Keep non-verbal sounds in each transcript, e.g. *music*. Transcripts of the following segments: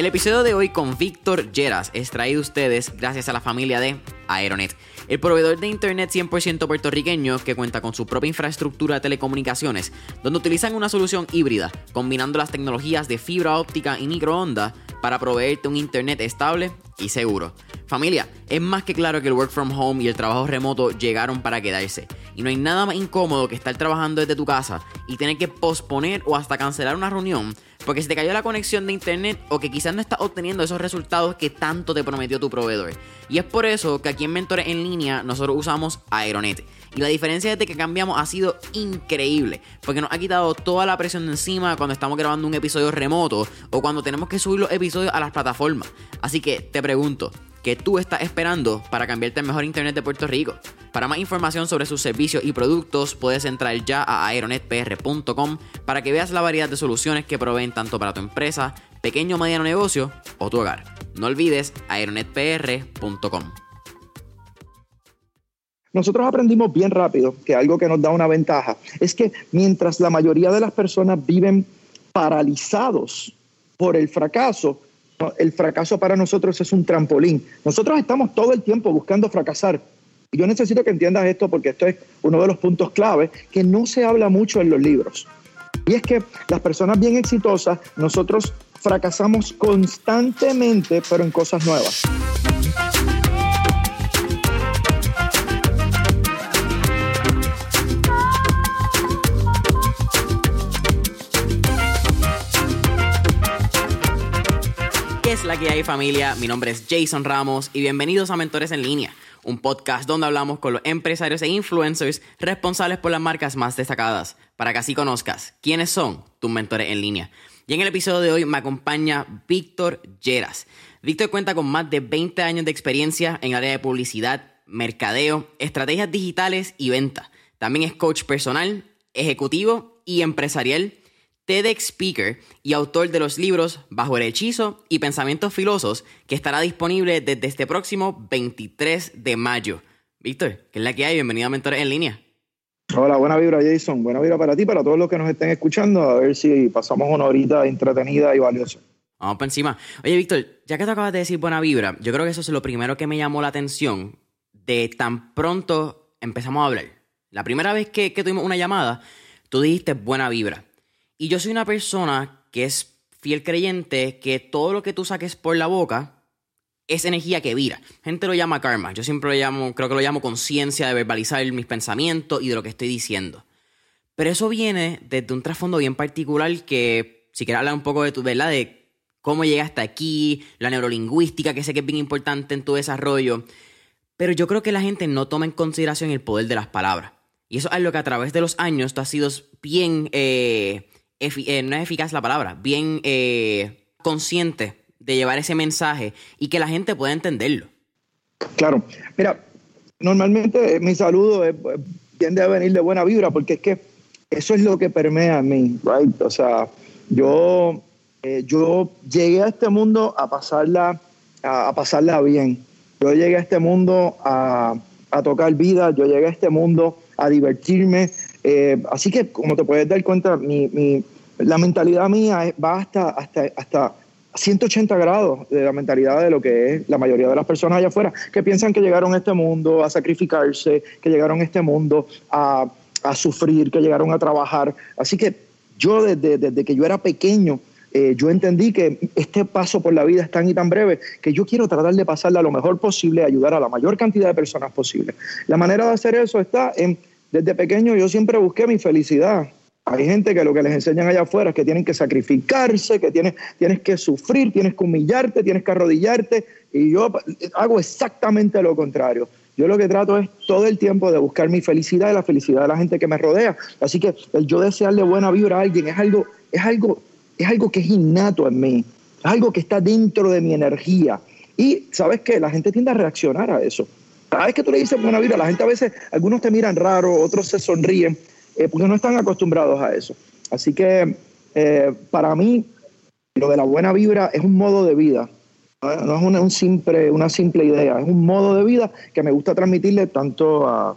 El episodio de hoy con Víctor Lleras es traído a ustedes gracias a la familia de Aeronet, el proveedor de internet 100% puertorriqueño que cuenta con su propia infraestructura de telecomunicaciones, donde utilizan una solución híbrida, combinando las tecnologías de fibra óptica y microondas para proveerte un internet estable y seguro. Familia, es más que claro que el work from home y el trabajo remoto llegaron para quedarse. Y no hay nada más incómodo que estar trabajando desde tu casa y tener que posponer o hasta cancelar una reunión porque se te cayó la conexión de internet o que quizás no estás obteniendo esos resultados que tanto te prometió tu proveedor. Y es por eso que aquí en Mentores en línea nosotros usamos Aeronet. Y la diferencia desde que cambiamos ha sido increíble, porque nos ha quitado toda la presión de encima cuando estamos grabando un episodio remoto o cuando tenemos que subir los episodios a las plataformas. Así que te pregunto, ¿qué tú estás esperando para cambiarte al mejor internet de Puerto Rico? Para más información sobre sus servicios y productos, puedes entrar ya a aeronetpr.com para que veas la variedad de soluciones que proveen tanto para tu empresa, pequeño o mediano negocio o tu hogar. No olvides aeronetpr.com. Nosotros aprendimos bien rápido que algo que nos da una ventaja es que mientras la mayoría de las personas viven paralizados por el fracaso, el fracaso para nosotros es un trampolín. Nosotros estamos todo el tiempo buscando fracasar. Y yo necesito que entiendas esto porque esto es uno de los puntos clave que no se habla mucho en los libros. Y es que las personas bien exitosas, nosotros fracasamos constantemente, pero en cosas nuevas. ¿Qué es la que hay familia? Mi nombre es Jason Ramos y bienvenidos a Mentores en línea, un podcast donde hablamos con los empresarios e influencers responsables por las marcas más destacadas, para que así conozcas quiénes son tus mentores en línea. Y en el episodio de hoy me acompaña Víctor Lleras. Víctor cuenta con más de 20 años de experiencia en área de publicidad, mercadeo, estrategias digitales y venta. También es coach personal, ejecutivo y empresarial TEDx Speaker y autor de los libros Bajo el Hechizo y Pensamientos Filosos, que estará disponible desde este próximo 23 de mayo. Víctor, ¿qué es la que hay? Bienvenido a Mentores en Línea. Hola, buena vibra Jason, buena vibra para ti, para todos los que nos estén escuchando, a ver si pasamos una horita entretenida y valiosa. Vamos por encima. Oye, Víctor, ya que te acabas de decir buena vibra, yo creo que eso es lo primero que me llamó la atención de tan pronto empezamos a hablar. La primera vez que, que tuvimos una llamada, tú dijiste buena vibra. Y yo soy una persona que es fiel creyente que todo lo que tú saques por la boca es energía que vira. Gente lo llama karma. Yo siempre lo llamo, creo que lo llamo conciencia de verbalizar mis pensamientos y de lo que estoy diciendo. Pero eso viene desde un trasfondo bien particular que, si quieres hablar un poco de tu, ¿verdad? De cómo llegaste aquí, la neurolingüística, que sé que es bien importante en tu desarrollo. Pero yo creo que la gente no toma en consideración el poder de las palabras. Y eso es algo que a través de los años tú has sido bien eh, eh, no es eficaz la palabra, bien eh, consciente de llevar ese mensaje y que la gente pueda entenderlo. Claro, mira, normalmente mi saludo es, tiende a venir de buena vibra porque es que eso es lo que permea a mí, right? O sea, yo, eh, yo llegué a este mundo a pasarla, a, pasarla bien. Yo llegué a este mundo a, a tocar vida, yo llegué a este mundo a divertirme, eh, así que, como te puedes dar cuenta, mi, la mentalidad mía va hasta, hasta, hasta 180 grados de la mentalidad de lo que es la mayoría de las personas allá afuera, que piensan que llegaron a este mundo a sacrificarse, que llegaron a este mundo a, a sufrir, que llegaron a trabajar. Así que yo desde, desde que yo era pequeño, eh, yo entendí que este paso por la vida es tan y tan breve que yo quiero tratar de pasarla lo mejor posible, ayudar a la mayor cantidad de personas posible. La manera de hacer eso está en desde pequeño yo siempre busqué mi felicidad. Hay gente que lo que les enseñan allá afuera es que tienen que sacrificarse, que tienes, tienes que sufrir, tienes que humillarte, tienes que arrodillarte. Y yo hago exactamente lo contrario. Yo lo que trato es todo el tiempo de buscar mi felicidad y la felicidad de la gente que me rodea. Así que el yo desearle buena vibra a alguien es algo, es algo, es algo que es innato en mí, es algo que está dentro de mi energía. Y sabes qué, la gente tiende a reaccionar a eso. Cada vez que tú le dices buena vibra, la gente a veces, algunos te miran raro, otros se sonríen, eh, porque no están acostumbrados a eso. Así que eh, para mí, lo de la buena vibra es un modo de vida. No es una, un simple, una simple idea, es un modo de vida que me gusta transmitirle tanto a,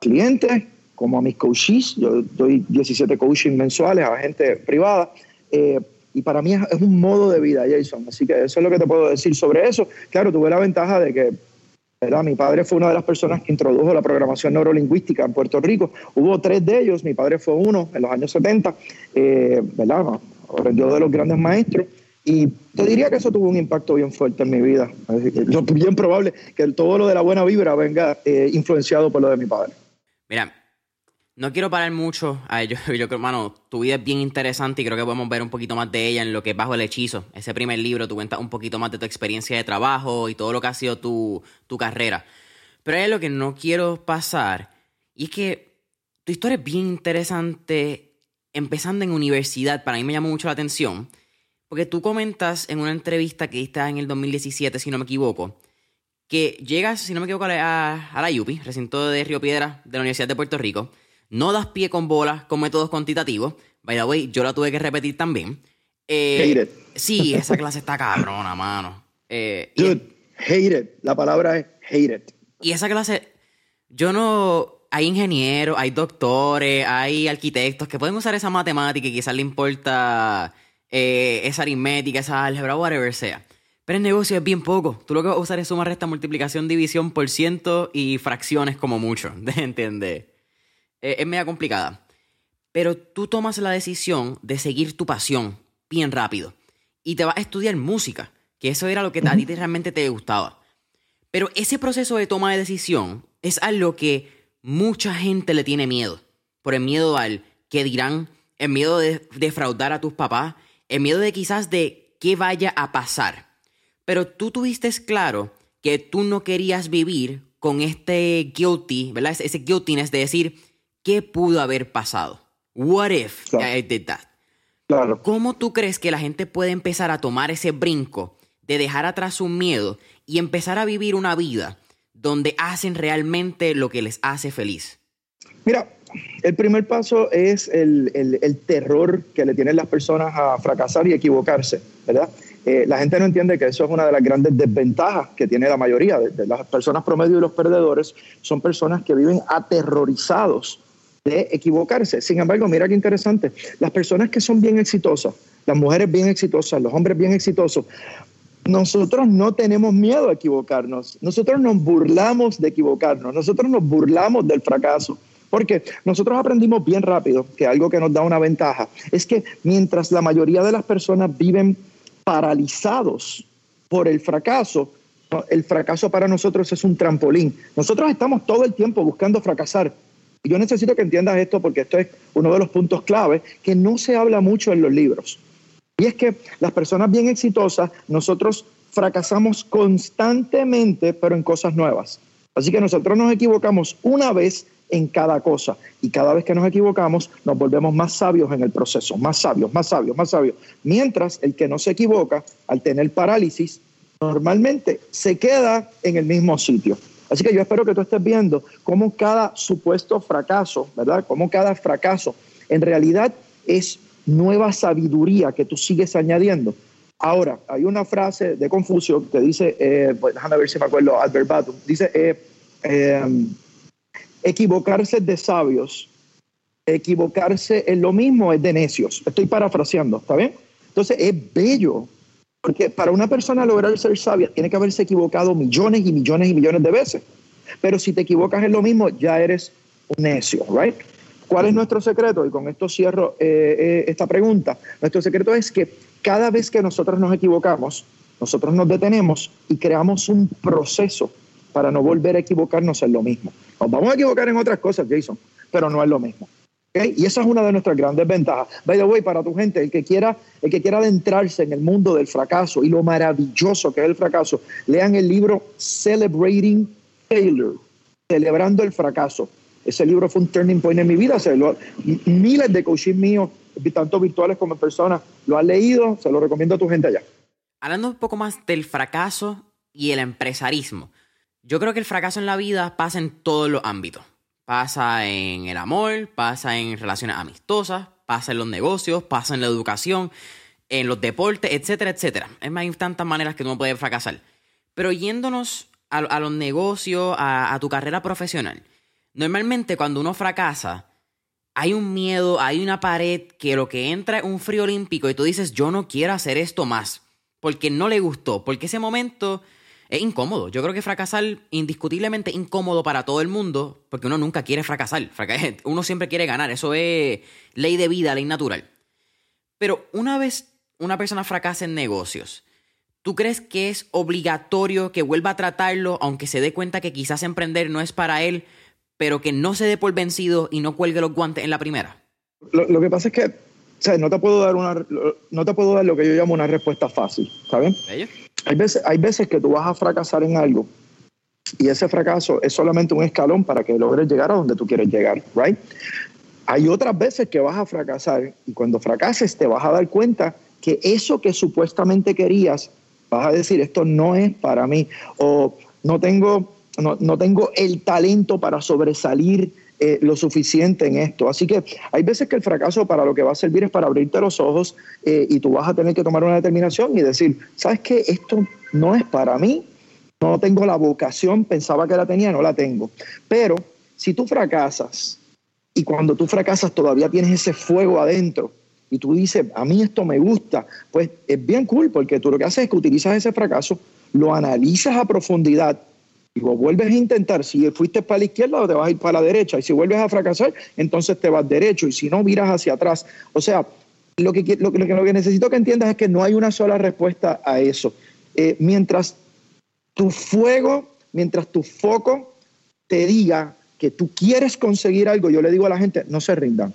clientes como a mis coaches. Yo doy 17 coaching mensuales a gente privada. Eh, y para mí es, un modo de vida, Jason. Así que eso es lo que te puedo decir sobre eso. Claro, tuve la ventaja de que ¿verdad? Mi padre fue una de las personas que introdujo la programación neurolingüística en Puerto Rico. Hubo tres de ellos, mi padre fue uno en los años 70, eh, ¿verdad? Aprendió de los grandes maestros. Y te diría que eso tuvo un impacto bien fuerte en mi vida. Es bien probable que todo lo de la buena vibra venga eh, influenciado por lo de mi padre. Mira, no quiero parar mucho. yo, *laughs* yo creo, mano, tu vida es bien interesante y creo que podemos ver un poquito más de ella en lo que es Bajo el Hechizo. Ese primer libro, tú cuentas un poquito más de tu experiencia de trabajo y todo lo que ha sido tu, tu carrera. Pero hay lo que no quiero pasar y es que tu historia es bien interesante empezando en universidad. Para mí me llamó mucho la atención porque tú comentas en una entrevista que diste en el 2017, si no me equivoco, que llegas, si no me equivoco, a, a la UPI, recinto de Río Piedra de la Universidad de Puerto Rico no das pie con bolas con métodos cuantitativos. By the way, yo la tuve que repetir también. Eh, hate it. Sí, esa clase está cabrona, mano. Eh, Dude, hate it. La palabra es hate it. Y esa clase, yo no. Hay ingenieros, hay doctores, hay arquitectos que pueden usar esa matemática y quizás le importa eh, esa aritmética, esa álgebra, whatever sea. Pero el negocio es bien poco. Tú lo que vas a usar es suma, resta, multiplicación, división por ciento y fracciones como mucho. *laughs* ¿De entender? Eh, es media complicada. Pero tú tomas la decisión de seguir tu pasión bien rápido. Y te vas a estudiar música, que eso era lo que a ti realmente te gustaba. Pero ese proceso de toma de decisión es algo que mucha gente le tiene miedo. Por el miedo al que dirán, el miedo de defraudar a tus papás, el miedo de quizás de qué vaya a pasar. Pero tú tuviste claro que tú no querías vivir con este guilty, ¿verdad? Ese guiltiness de decir, ¿Qué pudo haber pasado? What if I did that? Claro. ¿Cómo tú crees que la gente puede empezar a tomar ese brinco de dejar atrás su miedo y empezar a vivir una vida donde hacen realmente lo que les hace feliz? Mira, el primer paso es el, terror que le tienen las personas a fracasar y equivocarse, ¿verdad? Eh, la gente no entiende que eso es una de las grandes desventajas que tiene la mayoría de, de las personas promedio y los perdedores. Son personas que viven aterrorizados de equivocarse. Sin embargo, mira qué interesante, las personas que son bien exitosas, las mujeres bien exitosas, los hombres bien exitosos, nosotros no tenemos miedo a equivocarnos, nosotros nos burlamos de equivocarnos, nosotros nos burlamos del fracaso. Porque nosotros aprendimos bien rápido que algo que nos da una ventaja es que mientras la mayoría de las personas viven paralizados por el fracaso, el fracaso para nosotros es un trampolín. Nosotros estamos todo el tiempo buscando fracasar, yo necesito que entiendas esto porque esto es uno de los puntos clave que no se habla mucho en los libros. Y es que las personas bien exitosas, nosotros fracasamos constantemente, pero en cosas nuevas. Así que nosotros nos equivocamos una vez en cada cosa. Y cada vez que nos equivocamos, nos volvemos más sabios en el proceso, más sabios, más sabios, más sabios. Mientras el que no se equivoca, al tener parálisis, normalmente se queda en el mismo sitio. Así que yo espero que tú estés viendo cómo cada supuesto fracaso, ¿verdad? Cómo cada fracaso en realidad es nueva sabiduría que tú sigues añadiendo. Ahora, hay una frase de Confucio que dice, eh, pues déjame ver si me acuerdo, al verbatim, dice, eh, em, equivocarse de sabios, equivocarse en lo mismo es de necios. Estoy parafraseando, ¿está bien? Entonces es bello porque para una persona lograr ser sabia tiene que haberse equivocado millones y millones y millones de veces. Pero si te equivocas en lo mismo, ya eres un necio, ¿right? ¿Cuál es nuestro secreto? Y con esto cierro eh, eh, esta pregunta. Nuestro secreto es que cada vez que nosotros nos equivocamos, nosotros nos detenemos y creamos un proceso para no volver a equivocarnos en lo mismo. Nos vamos a equivocar en otras cosas, Jason, pero no es lo mismo. Y esa es una de nuestras grandes ventajas. By the way, para tu gente, el que, quiera, el que quiera adentrarse en el mundo del fracaso y lo maravilloso que es el fracaso, lean el libro Celebrating Failure, Celebrando el Fracaso. Ese libro fue un turning point en mi vida. Se miles de coaches míos, tanto virtuales como en persona, lo han leído. Se lo recomiendo a tu gente allá. Hablando un poco más del fracaso y el empresarismo. Yo creo que el fracaso en la vida pasa en todos los ámbitos Pasa en el amor, pasa en relaciones amistosas, pasa en los negocios, pasa en la educación, en los deportes, etcétera, etcétera. Es más, hay tantas maneras que uno puede fracasar. Pero yéndonos a, los negocios, a, tu carrera profesional, normalmente cuando uno fracasa, hay un miedo, hay una pared que lo que entra es un frío olímpico y tú dices, yo no quiero hacer esto más, porque no le gustó, porque ese momento es incómodo. Yo creo que fracasar indiscutiblemente incómodo para todo el mundo, porque uno nunca quiere fracasar. *laughs* Uno siempre quiere ganar, eso es ley de vida, ley natural. Pero una vez una persona fracasa en negocios, ¿tú crees que es obligatorio que vuelva a tratarlo, aunque se dé cuenta que quizás emprender no es para él, pero que no se dé por vencido y no cuelgue los guantes en la primera? Lo, que pasa es que no, te puedo dar una, no te puedo dar lo que yo llamo una respuesta fácil, ¿sabes? Hay veces, hay veces que tú vas a fracasar en algo y ese fracaso es solamente un escalón para que logres llegar a donde tú quieres llegar, ¿right? Hay otras veces que vas a fracasar y cuando fracases te vas a dar cuenta que eso que supuestamente querías, vas a decir, esto no es para mí o no tengo, no, no tengo el talento para sobresalir eh, lo suficiente en esto. Así que hay veces que el fracaso para lo que va a servir es para abrirte los ojos eh, y tú vas a tener que tomar una determinación y decir, ¿sabes qué? Esto no es para mí, no tengo la vocación, pensaba que la tenía, no la tengo. Pero si tú fracasas y cuando tú fracasas todavía tienes ese fuego adentro, y tú dices, a mí esto me gusta, pues es bien cool porque tú lo que haces es que utilizas ese fracaso, lo analizas a profundidad lo vuelves a intentar, si fuiste para la izquierda, te vas a ir para la derecha. Y si vuelves a fracasar, entonces te vas derecho. Y si no, miras hacia atrás. O sea, lo que, lo, que, lo que necesito que entiendas es que no hay una sola respuesta a eso. Eh, mientras tu fuego, mientras tu foco te diga que tú quieres conseguir algo, yo le digo a la gente, no se rindan.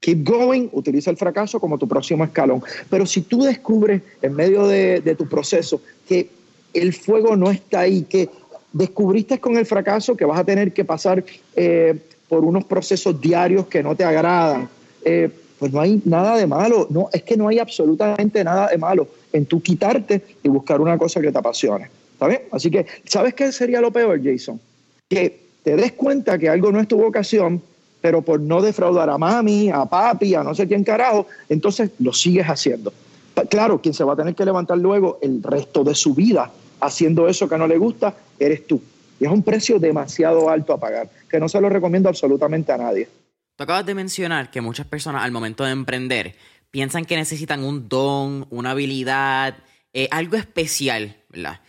Keep going, utiliza el fracaso como tu próximo escalón. Pero si tú descubres en medio de, de tu proceso que el fuego no está ahí, que descubriste con el fracaso que vas a tener que pasar eh, por unos procesos diarios que no te agradan. Eh, pues no hay nada de malo, no, es que no hay absolutamente nada de malo en tú quitarte y buscar una cosa que te apasione. ¿Está bien? Así que, ¿sabes qué sería lo peor, Jason? Que te des cuenta que algo no es tu vocación, pero por no defraudar a mami, a papi, a no sé quién carajo, entonces lo sigues haciendo. Claro, quien se va a tener que levantar luego el resto de su vida haciendo eso que no le gusta, eres tú. Y es un precio demasiado alto a pagar, que no se lo recomiendo absolutamente a nadie. Tú acabas de mencionar que muchas personas al momento de emprender piensan que necesitan un don, una habilidad, eh, algo especial, ¿verdad?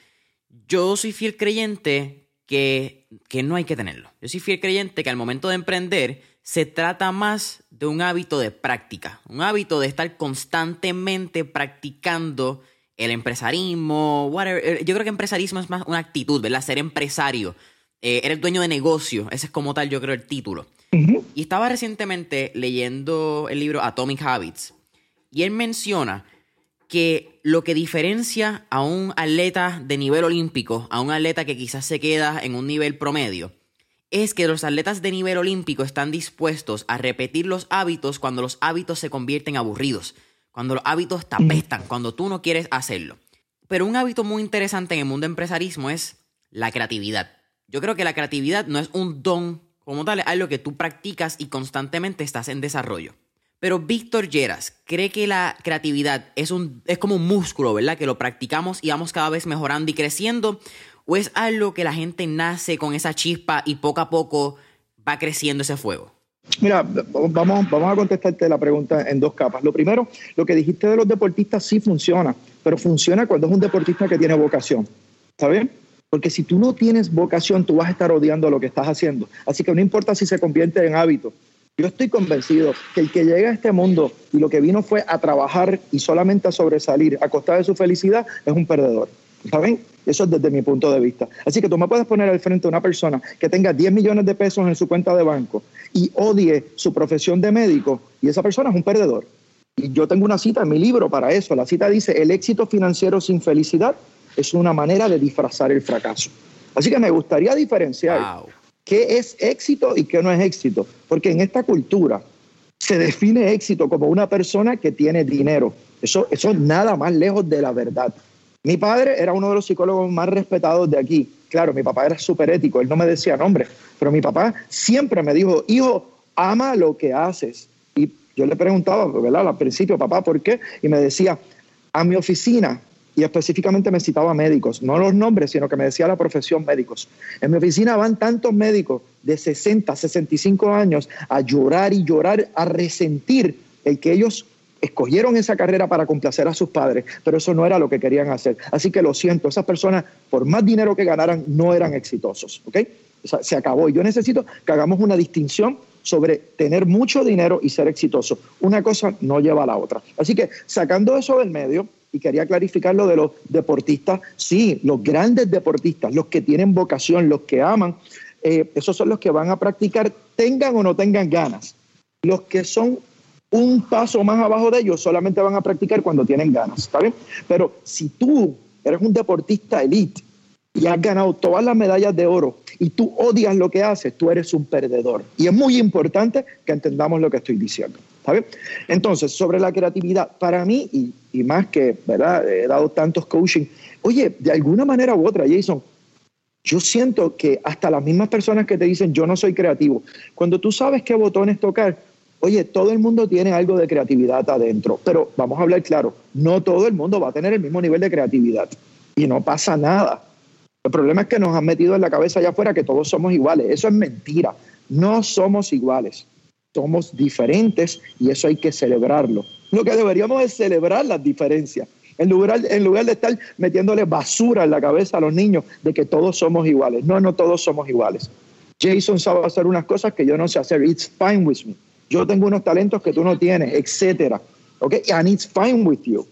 Yo soy fiel creyente que, que no hay que tenerlo. Yo soy fiel creyente que al momento de emprender se trata más de un hábito de práctica, un hábito de estar constantemente practicando el empresarismo, whatever. Eh, yo creo que empresarismo es más una actitud, ¿verdad? Ser empresario. Eh, eres dueño de negocio, ese es como tal, yo creo, el título. Y estaba recientemente leyendo el libro Atomic Habits y él menciona que lo que diferencia a un atleta de nivel olímpico, a un atleta que quizás se queda en un nivel promedio, es que los atletas de nivel olímpico están dispuestos a repetir los hábitos cuando los hábitos se convierten aburridos cuando los hábitos te apestan, cuando tú no quieres hacerlo. Pero un hábito muy interesante en el mundo empresarismo es la creatividad. Yo creo que la creatividad no es un don como tal, es algo que tú practicas y constantemente estás en desarrollo. Pero Víctor Lleras cree que la creatividad es, un, es como un músculo, ¿verdad? Que lo practicamos y vamos cada vez mejorando y creciendo. ¿O es algo que la gente nace con esa chispa y poco a poco va creciendo ese fuego? Mira, vamos, vamos a contestarte la pregunta en dos capas. Lo primero, lo que dijiste de los deportistas sí funciona, pero funciona cuando es un deportista que tiene vocación. ¿Está bien? Porque si tú no tienes vocación, tú vas a estar odiando lo que estás haciendo. Así que no importa si se convierte en hábito. Yo estoy convencido que el que llega a este mundo y lo que vino fue a trabajar y solamente a sobresalir a costa de su felicidad es un perdedor. ¿Saben? Eso es desde mi punto de vista. Así que tú me puedes poner al frente a una persona que tenga 10 millones de pesos en su cuenta de banco y odie su profesión de médico y esa persona es un perdedor. Y yo tengo una cita en mi libro para eso. La cita dice, el éxito financiero sin felicidad es una manera de disfrazar el fracaso. Así que me gustaría diferenciar qué es éxito y qué no es éxito. Porque en esta cultura se define éxito como una persona que tiene dinero. Eso, eso es nada más lejos de la verdad. Mi padre era uno de los psicólogos más respetados de aquí. Claro, mi papá era súper ético, él no me decía nombre, pero mi papá siempre me dijo, hijo, ama lo que haces. Y yo le preguntaba, ¿verdad? Al principio, papá, ¿por qué? Y me decía, a mi oficina, y específicamente me citaba médicos, no los nombres, sino que me decía la profesión médicos. En mi oficina van tantos médicos de 60, 65 años a llorar y llorar, a resentir el que ellos escogieron esa carrera para complacer a sus padres, pero eso no era lo que querían hacer. Así que lo siento, esas personas, por más dinero que ganaran, no eran exitosos. ¿ok? se acabó. Y yo necesito que hagamos una distinción sobre tener mucho dinero y ser exitoso. Una cosa no lleva a la otra. Así que sacando eso del medio, y quería clarificar lo de los deportistas, sí, los grandes deportistas, los que tienen vocación, los que aman, eh, esos son los que van a practicar, tengan o no tengan ganas. Los que son un paso más abajo de ellos solamente van a practicar cuando tienen ganas, ¿está bien? Pero si tú eres un deportista elite y has ganado todas las medallas de oro y tú odias lo que haces, tú eres un perdedor. Y es muy importante que entendamos lo que estoy diciendo. ¿Está bien? Entonces, sobre la creatividad, para mí, y, y, más que, ¿verdad? He dado tantos coaching, oye, de alguna manera u otra, Jason, yo siento que hasta las mismas personas que te dicen yo no soy creativo, cuando tú sabes qué botones tocar, oye, todo el mundo tiene algo de creatividad adentro, pero vamos a hablar claro, no todo el mundo va a tener el mismo nivel de creatividad y no pasa nada. El problema es que nos han metido en la cabeza allá afuera que todos somos iguales. Eso es mentira. No somos iguales. Somos diferentes y eso hay que celebrarlo. Lo que deberíamos es celebrar las diferencias. En lugar, en lugar de estar metiéndole basura en la cabeza a los niños de que todos somos iguales. No, no todos somos iguales. Jason sabe hacer unas cosas que yo no sé hacer. It's fine with me. Yo tengo unos talentos que tú no tienes, etcétera. Okay? And it's fine with you.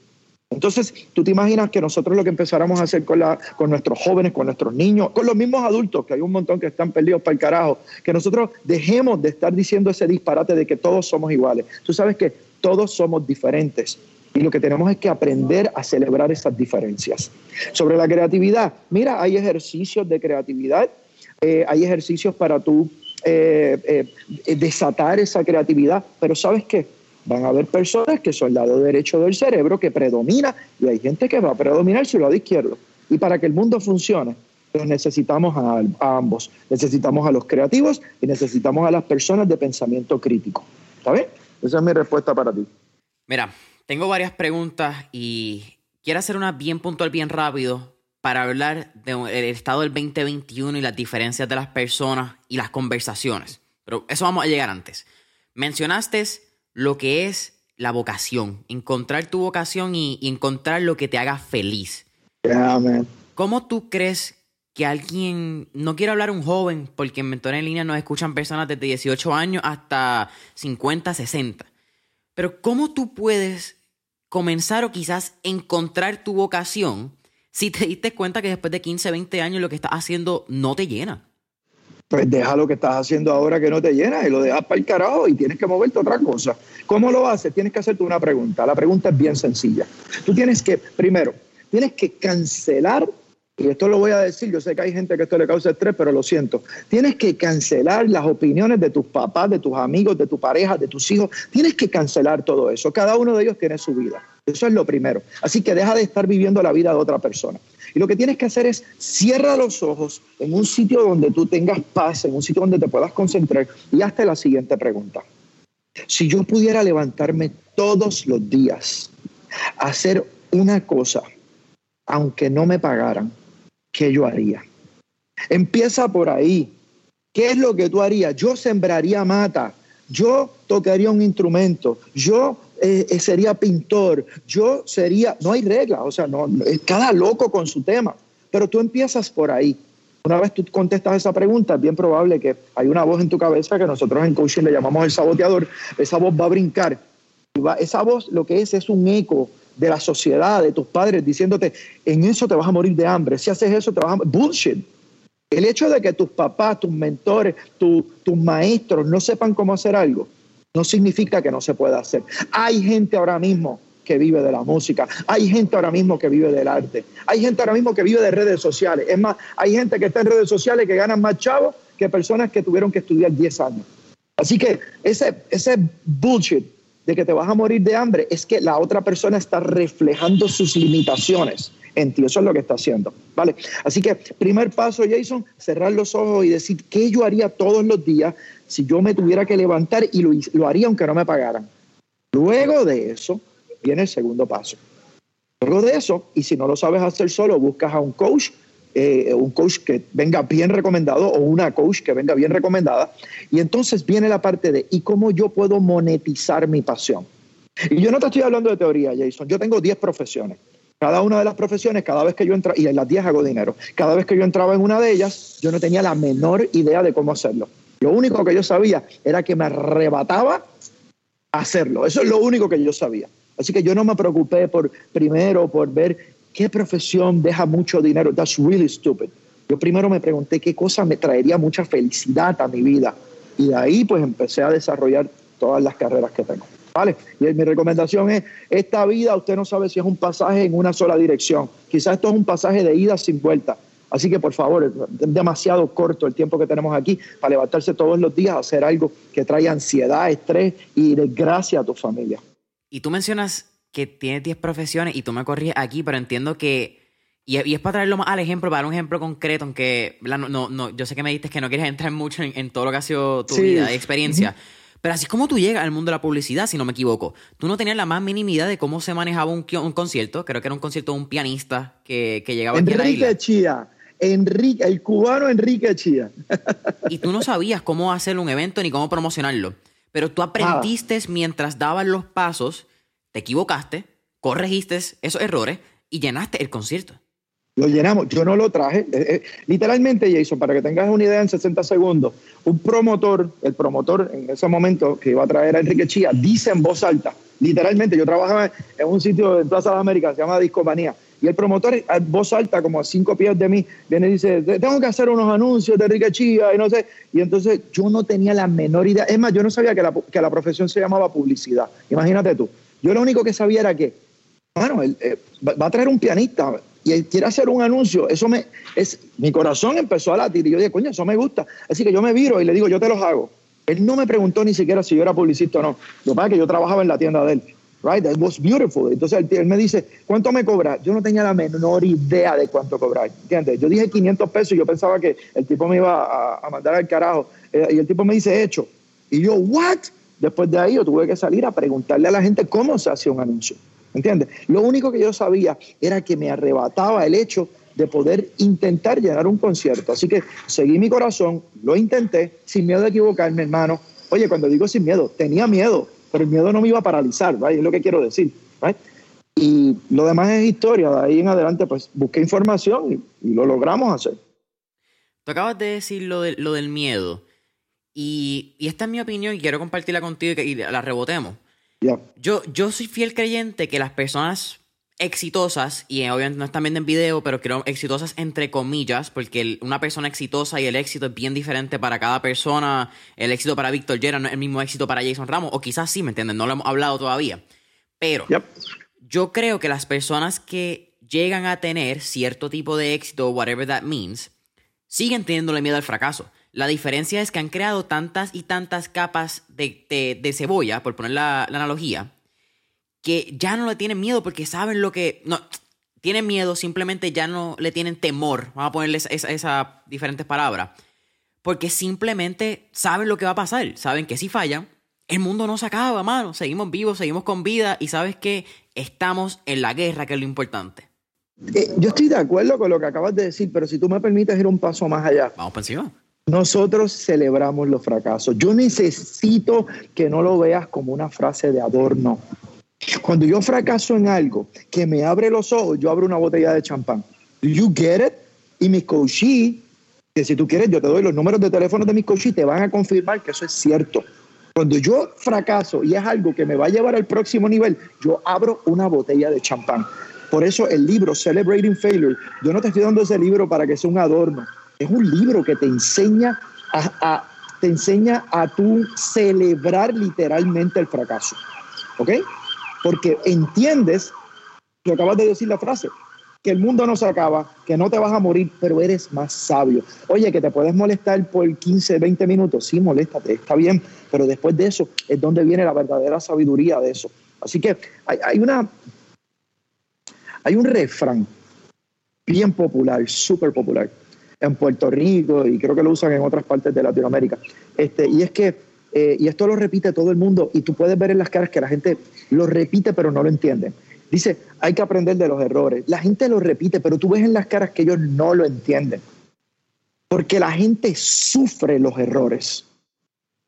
Entonces, tú te imaginas que nosotros lo que empezáramos a hacer con, la, con nuestros jóvenes, con nuestros niños, con los mismos adultos, que hay un montón que están perdidos para el carajo, que nosotros dejemos de estar diciendo ese disparate de que todos somos iguales. Tú sabes que todos somos diferentes y lo que tenemos es que aprender a celebrar esas diferencias. Sobre la creatividad, mira, hay ejercicios de creatividad, eh, hay ejercicios para tú eh, eh, desatar esa creatividad, pero ¿sabes qué? Van a haber personas que son el lado derecho del cerebro que predomina y hay gente que va a predominar su lado izquierdo. Y para que el mundo funcione, pues necesitamos a, ambos. Necesitamos a los creativos y necesitamos a las personas de pensamiento crítico. ¿Está? Esa es mi respuesta para ti. Mira, tengo varias preguntas y quiero hacer una bien puntual, bien rápido, para hablar del estado del 2021 y las diferencias de las personas y las conversaciones. Pero eso vamos a llegar antes. Mencionaste lo que es la vocación, encontrar tu vocación y, encontrar lo que te haga feliz. ¿Cómo tú crees que alguien, no quiero hablar un joven, porque en Mentor en Línea nos escuchan personas desde 18 años hasta 50, 60, pero cómo tú puedes comenzar o quizás encontrar tu vocación si te diste cuenta que después de 15, 20 años lo que estás haciendo no te llena? pues deja lo que estás haciendo ahora que no te llena y lo dejas para el carajo y tienes que moverte a otra cosa. ¿Cómo lo haces? Tienes que hacerte una pregunta. La pregunta es bien sencilla. Tú tienes que, primero, tienes que cancelar, y esto lo voy a decir, yo sé que hay gente que esto le causa estrés, pero lo siento, tienes que cancelar las opiniones de tus papás, de tus amigos, de tu pareja, de tus hijos. Tienes que cancelar todo eso. Cada uno de ellos tiene su vida. Eso es lo primero. Así que deja de estar viviendo la vida de otra persona. Y lo que tienes que hacer es cierra los ojos en un sitio donde tú tengas paz, en un sitio donde te puedas concentrar y hazte la siguiente pregunta. Si yo pudiera levantarme todos los días a hacer una cosa, aunque no me pagaran, ¿qué yo haría? Empieza por ahí. ¿Qué es lo que tú harías? Yo sembraría mata, yo tocaría un instrumento, yo eh, eh, sería pintor, yo sería, no hay reglas, o sea, no, cada loco con su tema, pero tú empiezas por ahí. Una vez tú contestas esa pregunta, es bien probable que hay una voz en tu cabeza que nosotros en coaching le llamamos el saboteador, esa voz va a brincar. esa voz lo que es es un eco de la sociedad, de tus padres, diciéndote, en eso te vas a morir de hambre, si haces eso te vas a. Bullshit. El hecho de que tus papás, tus mentores, tus maestros no sepan cómo hacer algo, no significa que no se pueda hacer. Hay gente ahora mismo que vive de la música, hay gente ahora mismo que vive del arte, hay gente ahora mismo que vive de redes sociales. Es más, hay gente que está en redes sociales que ganan más chavos que personas que tuvieron que estudiar 10 años. Así que ese, ese bullshit de que te vas a morir de hambre es que la otra persona está reflejando sus limitaciones en ti. Eso es lo que está haciendo. ¿vale? Así que, primer paso, Jason, cerrar los ojos y decir qué yo haría todos los días si yo me tuviera que levantar y lo, haría aunque no me pagaran. Luego de eso viene el segundo paso. Luego de eso, y si no lo sabes hacer solo, buscas a un coach eh, un coach que venga bien recomendado o una coach que venga bien recomendada. Y entonces viene la parte de, ¿y cómo yo puedo monetizar mi pasión? Y yo no te estoy hablando de teoría, Jason. Yo tengo 10 profesiones. Cada una de las profesiones, cada vez que yo entraba, y en las 10 hago dinero, cada vez que yo entraba en una de ellas, yo no tenía la menor idea de cómo hacerlo. Lo único que yo sabía era que me arrebataba hacerlo. Eso es lo único que yo sabía. Así que yo no me preocupé por primero por ver qué profesión deja mucho dinero. That's really stupid. Yo primero me pregunté qué cosa me traería mucha felicidad a mi vida. Y de ahí pues empecé a desarrollar todas las carreras que tengo. ¿Vale? Y mi recomendación es, esta vida usted no sabe si es un pasaje en una sola dirección. Quizás esto es un pasaje de ida sin vuelta. Así que por favor, es demasiado corto el tiempo que tenemos aquí para levantarse todos los días a hacer algo que traiga ansiedad, estrés y desgracia a tu familia. Y tú mencionas que tienes 10 profesiones y tú me corriges aquí, pero entiendo que... Y, es para traerlo más al ejemplo, para dar un ejemplo concreto, aunque no, no, yo sé que me dices que no quieres entrar mucho en, todo lo que ha sido tu vida y experiencia. Pero así como tú llegas al mundo de la publicidad, si no me equivoco, tú no tenías la más mínima idea de cómo se manejaba un, concierto. Creo que era un concierto de un pianista que, que llegaba Enrique aquí a la Chía. Enrique, el cubano Enrique Chía. y tú no sabías cómo hacer un evento ni cómo promocionarlo. Pero tú aprendiste mientras dabas los pasos, te equivocaste, corregiste esos errores y llenaste el concierto. Lo llenamos. Yo no lo traje. Eh, eh, literalmente, Jason, para que tengas una idea en 60 segundos, un promotor, el promotor en ese momento que iba a traer a Enrique Chía, dice en voz alta, literalmente, yo trabajaba en un sitio en Plaza de las Américas, se llama Discomanía, y el promotor, en voz alta, como a cinco pies de mí, viene y dice, tengo que hacer unos anuncios de Enrique Chía y no sé. Y entonces yo no tenía la menor idea. Es más, yo no sabía que la, que la profesión se llamaba publicidad. Imagínate tú. Yo lo único que sabía era que, bueno, él, eh, va a traer un pianista, él quiere hacer un anuncio, eso me, es, mi corazón empezó a latir y yo dije, coño, eso me gusta. Así que yo me viro y le digo, yo te los hago. Él no me preguntó ni siquiera si yo era publicista o no. Lo que que yo trabajaba en la tienda de él. Right, that was beautiful. Entonces él, me dice, ¿cuánto me cobra? Yo no tenía la menor idea de cuánto cobrar. ¿Entiendes? Yo dije 500 pesos y yo pensaba que el tipo me iba a, mandar al carajo. Eh, y el tipo me dice, hecho. Y yo, ¿what? Después de ahí yo tuve que salir a preguntarle a la gente cómo se hacía un anuncio. ¿Entiendes? Lo único que yo sabía era que me arrebataba el hecho de poder intentar llenar un concierto. Así que seguí mi corazón, lo intenté, sin miedo de equivocarme, hermano. Oye, cuando digo sin miedo, tenía miedo, pero el miedo no me iba a paralizar, es lo que quiero decir. Y lo demás es historia, de ahí en adelante pues busqué información y, lo logramos hacer. Tú acabas de decir lo, de, lo del miedo y, esta es mi opinión y quiero compartirla contigo y la rebotemos. Yo, yo soy fiel creyente que las personas exitosas, y obviamente no están viendo en video, pero creo exitosas entre comillas, porque una persona exitosa y el éxito es bien diferente para cada persona. El éxito para Víctor Jera no es el mismo éxito para Jason Ramos, o quizás sí, ¿me entienden? No lo hemos hablado todavía. Pero yo creo que las personas que llegan a tener cierto tipo de éxito, whatever that means, siguen teniéndole miedo al fracaso. La diferencia es que han creado tantas y tantas capas de, cebolla, por poner la, analogía, que ya no le tienen miedo porque saben lo que... No, tienen miedo, simplemente ya no le tienen temor. Vamos a ponerles esas esa diferentes palabras. Porque simplemente saben lo que va a pasar. Saben que si fallan, el mundo no se acaba, mano. Seguimos vivos, seguimos con vida y sabes que estamos en la guerra, que es lo importante. Eh, yo estoy de acuerdo con lo que acabas de decir, pero si tú me permites ir un paso más allá. Vamos por encima. Nosotros celebramos los fracasos. Yo necesito que no lo veas como una frase de adorno. Cuando yo fracaso en algo que me abre los ojos, yo abro una botella de champán. Do you get it? Y mis coaches, que si tú quieres, yo te doy los números de teléfono de mis coaches, te van a confirmar que eso es cierto. Cuando yo fracaso y es algo que me va a llevar al próximo nivel, yo abro una botella de champán. Por eso el libro Celebrating Failure, yo no te estoy dando ese libro para que sea un adorno es un libro que te enseña a, te enseña a tú celebrar literalmente el fracaso. ¿Ok? Porque entiendes, lo acabas de decir la frase, que el mundo no se acaba, que no te vas a morir, pero eres más sabio. Oye, que te puedes molestar por 15, 20 minutos, sí, moléstate, está bien, pero después de eso es donde viene la verdadera sabiduría de eso. Así que hay, una, hay un refrán bien popular, súper popular, en Puerto Rico y creo que lo usan en otras partes de Latinoamérica. Este, y es que, eh, y esto lo repite todo el mundo y tú puedes ver en las caras que la gente lo repite pero no lo entiende. Dice, hay que aprender de los errores. La gente lo repite, pero tú ves en las caras que ellos no lo entienden. Porque la gente sufre los errores.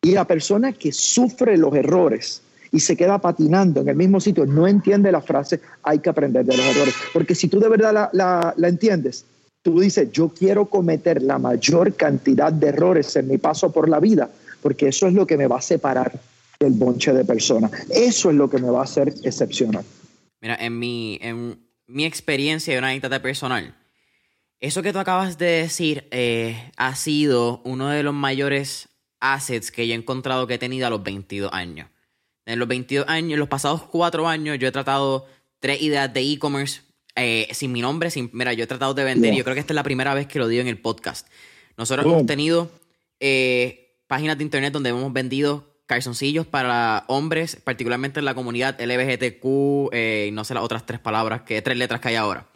Y la persona que sufre los errores y se queda patinando en el mismo sitio, no entiende la frase, hay que aprender de los errores. Porque si tú de verdad la, entiendes, tú dices, yo quiero cometer la mayor cantidad de errores en mi paso por la vida, porque eso es lo que me va a separar del bonche de personas. Eso es lo que me va a hacer excepcional. Mira, en mi, en mi experiencia de una anécdota personal, eso que tú acabas de decir eh, ha sido uno de los mayores assets que yo he encontrado que he tenido a los 22 años. En los 22 años, en los pasados cuatro años, yo he tratado tres ideas de e-commerce eh, sin mi nombre. Sin, mira, yo he tratado de vender. Yo creo que esta es la primera vez que lo digo en el podcast. Nosotros hemos tenido eh, páginas de internet donde hemos vendido calzoncillos para hombres, particularmente en la comunidad LGBTQ, eh, no sé las otras tres palabras, que tres letras que hay ahora.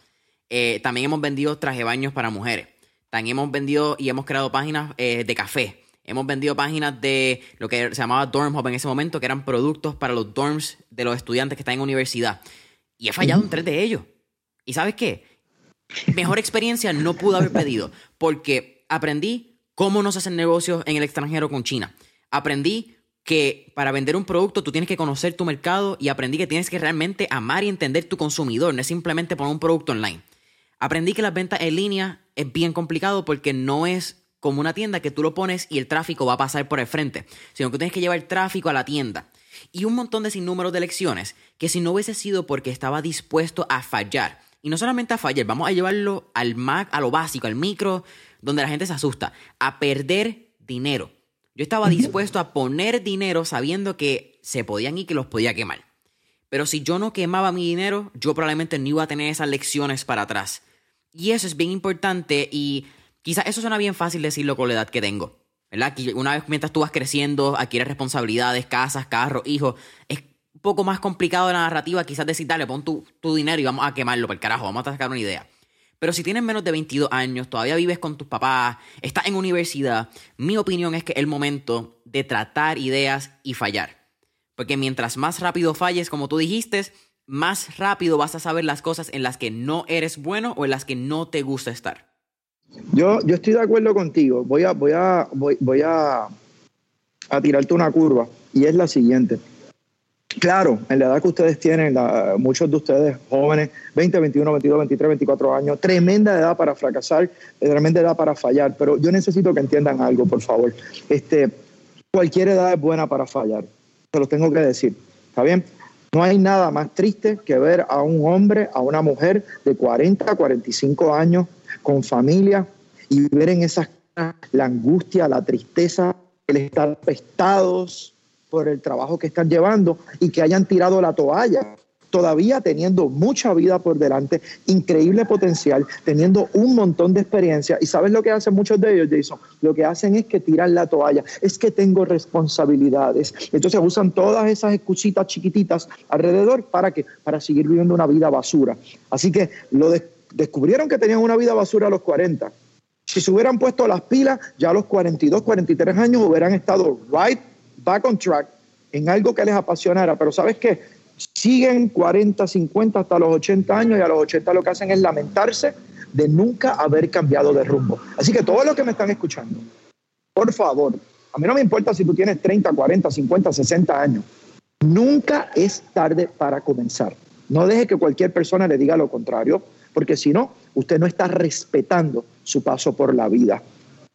también hemos vendido traje baños para mujeres. También hemos vendido y hemos creado páginas de café. Hemos vendido páginas de lo que se llamaba Dorm Hub en ese momento, que eran productos para los dorms de los estudiantes que están en universidad. Y he fallado en tres de ellos. ¿Y sabes qué? Mejor experiencia no pude haber pedido, porque aprendí cómo no se hacen negocios en el extranjero con China. Aprendí que para vender un producto tú tienes que conocer tu mercado y aprendí que tienes que realmente amar y entender tu consumidor, no es simplemente poner un producto online. Aprendí que las ventas en línea es bien complicado porque no es como una tienda que tú lo pones y el tráfico va a pasar por el frente, sino que tienes que llevar tráfico a la tienda. Y un montón de sinnúmeros de lecciones que si no hubiese sido porque estaba dispuesto a fallar, y no solamente a fallar, vamos a llevarlo al Mac, a lo básico, al micro, donde la gente se asusta, a perder dinero. Yo estaba dispuesto a poner dinero sabiendo que se podían y que los podía quemar. Pero si yo no quemaba mi dinero, yo probablemente no iba a tener esas lecciones para atrás. Y eso es bien importante y Quizás eso suena bien fácil decirlo con la edad que tengo. ¿Verdad? una vez mientras tú vas creciendo, adquieres responsabilidades, casas, carros, hijos, es poco más complicado la narrativa quizás decir, dale, pon tu, tu dinero y vamos a quemarlo, por carajo, vamos a sacar una idea. Pero si tienes menos de 22 años, todavía vives con tus papás, estás en universidad, mi opinión es que es el momento de tratar ideas y fallar. Porque mientras más rápido falles, como tú dijiste, más rápido vas a saber las cosas en las que no eres bueno o en las que no te gusta estar. Yo, yo estoy de acuerdo contigo. Voy a, voy a, voy, voy a, a tirarte una curva y es la siguiente. Claro, en la edad que ustedes tienen, muchos de ustedes jóvenes, 20, 21, 22, 23, 24 años, tremenda edad para fracasar, tremenda edad para fallar, pero yo necesito que entiendan algo, por favor. Este, cualquier edad es buena para fallar, se lo tengo que decir, ¿está bien? No hay nada más triste que ver a un hombre, a una mujer de 40, 45 años con familia y ver en esas la angustia, la tristeza, el estar pestados por el trabajo que están llevando y que hayan tirado la toalla, todavía teniendo mucha vida por delante, increíble potencial, teniendo un montón de experiencia. ¿Y sabes lo que hacen muchos de ellos, Jason? Lo que hacen es que tiran la toalla. Es que tengo responsabilidades. Entonces usan todas esas escuchitas chiquititas alrededor para que para seguir viviendo una vida basura. Así que lo de descubrieron que tenían una vida basura a los 40. Si se hubieran puesto las pilas, ya a los 42, 43 años hubieran estado right back on track en algo que les apasionara. Pero ¿sabes qué? Siguen 40, 50 hasta los 80 años y a los 80 lo que hacen es lamentarse de nunca haber cambiado de rumbo. Así que todos los que me están escuchando, por favor, a mí no me importa si tú tienes 30, 40, 50, 60 años. Nunca es tarde para comenzar. No deje que cualquier persona le diga lo contrario porque si no, usted no está respetando su paso por la vida.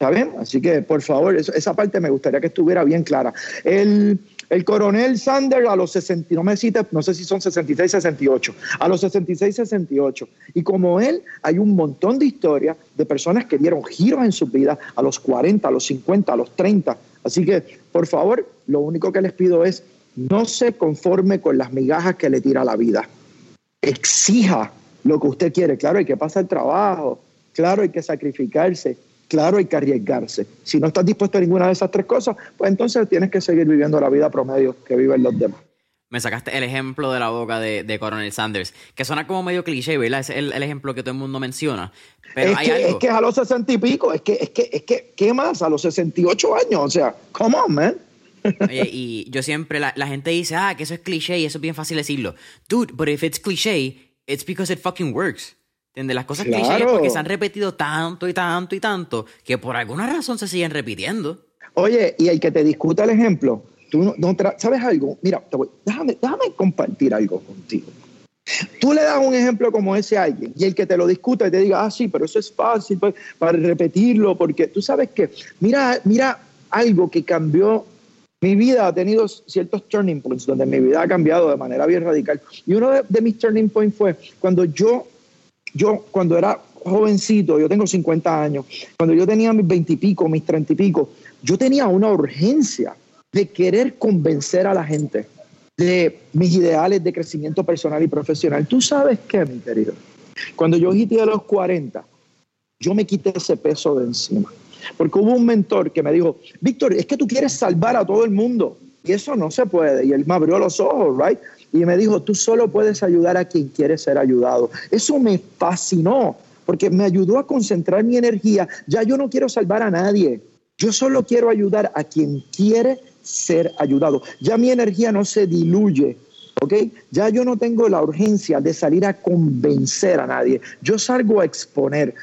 ¿Está bien? Así que, por favor, esa parte me gustaría que estuviera bien clara. El, coronel Sanders a los 60, no me cite, no sé si son 66, 68, a los 66, 68. Y como él, hay un montón de historias de personas que dieron giros en su vida a los 40, a los 50, a los 30. Así que, por favor, lo único que les pido es no se conforme con las migajas que le tira la vida. Exija lo que usted quiere. Claro, hay que pasar trabajo, claro, hay que sacrificarse, claro, hay que arriesgarse. Si no estás dispuesto a ninguna de esas tres cosas, pues entonces tienes que seguir viviendo la vida promedio que viven los demás. Me sacaste el ejemplo de la boca de, Coronel Sanders, que suena como medio cliché, ¿verdad? Es el, ejemplo que todo el mundo menciona. Pero es, hay que, algo. es que a los sesenta y pico, es que, es que, es que, ¿qué más? A los 68 años, o sea, come on, man. y yo siempre, la, la, gente dice, ah, que eso es cliché y eso es bien fácil decirlo. Dude, but if it's cliché, it's because it fucking works. ¿Entiendes? Las cosas cliché es porque se han repetido tanto y tanto y tanto que por alguna razón se siguen repitiendo. Oye, y el que te discuta el ejemplo, tú no, ¿sabes algo? Mira, déjame, déjame compartir algo contigo. Tú le das un ejemplo como ese a alguien y el que te lo discuta y te diga, ah, sí, pero eso es fácil para, pues, para repetirlo, porque tú sabes que, mira, mira algo que cambió mi vida, ha tenido ciertos turning points donde mi vida ha cambiado de manera bien radical. Y uno de, mis turning points fue cuando yo, yo, cuando era jovencito, yo tengo 50 años, cuando yo tenía mis 20 y pico, mis 30 y pico, yo tenía una urgencia de querer convencer a la gente de mis ideales de crecimiento personal y profesional. Tú sabes qué, mi querido, cuando yo hité a los 40, yo me quité ese peso de encima. Porque hubo un mentor que me dijo, Víctor, es que tú quieres salvar a todo el mundo. Y eso no se puede. Y él me abrió los ojos, ¿right? Y me dijo, tú solo puedes ayudar a quien quiere ser ayudado. Eso me fascinó, porque me ayudó a concentrar mi energía. Ya yo no quiero salvar a nadie. Yo solo quiero ayudar a quien quiere ser ayudado. Ya mi energía no se diluye, ¿ok? Ya yo no tengo la urgencia de salir a convencer a nadie. Yo salgo a exponer.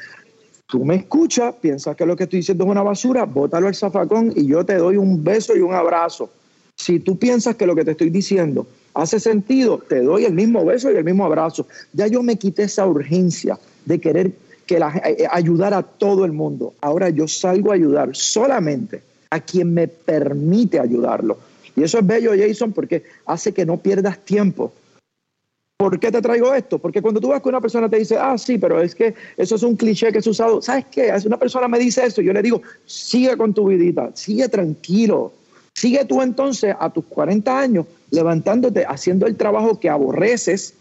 Tú me escuchas, piensas que lo que estoy diciendo es una basura, bótalo al zafacón y yo te doy un beso y un abrazo. Si tú piensas que lo que te estoy diciendo hace sentido, te doy el mismo beso y el mismo abrazo. Ya yo me quité esa urgencia de querer que eh, eh, ayudar a todo el mundo. Ahora yo salgo a ayudar solamente a quien me permite ayudarlo. Y eso es bello, Jason, porque hace que no pierdas tiempo. ¿Por qué te traigo esto? Porque cuando tú vas con una persona te dice, ah, sí, pero es que eso es un cliché que es usado. ¿Sabes qué? Una persona me dice eso, yo le digo, sigue con tu vidita, sigue tranquilo. Sigue tú entonces a tus 40 años levantándote, haciendo el trabajo que aborreces,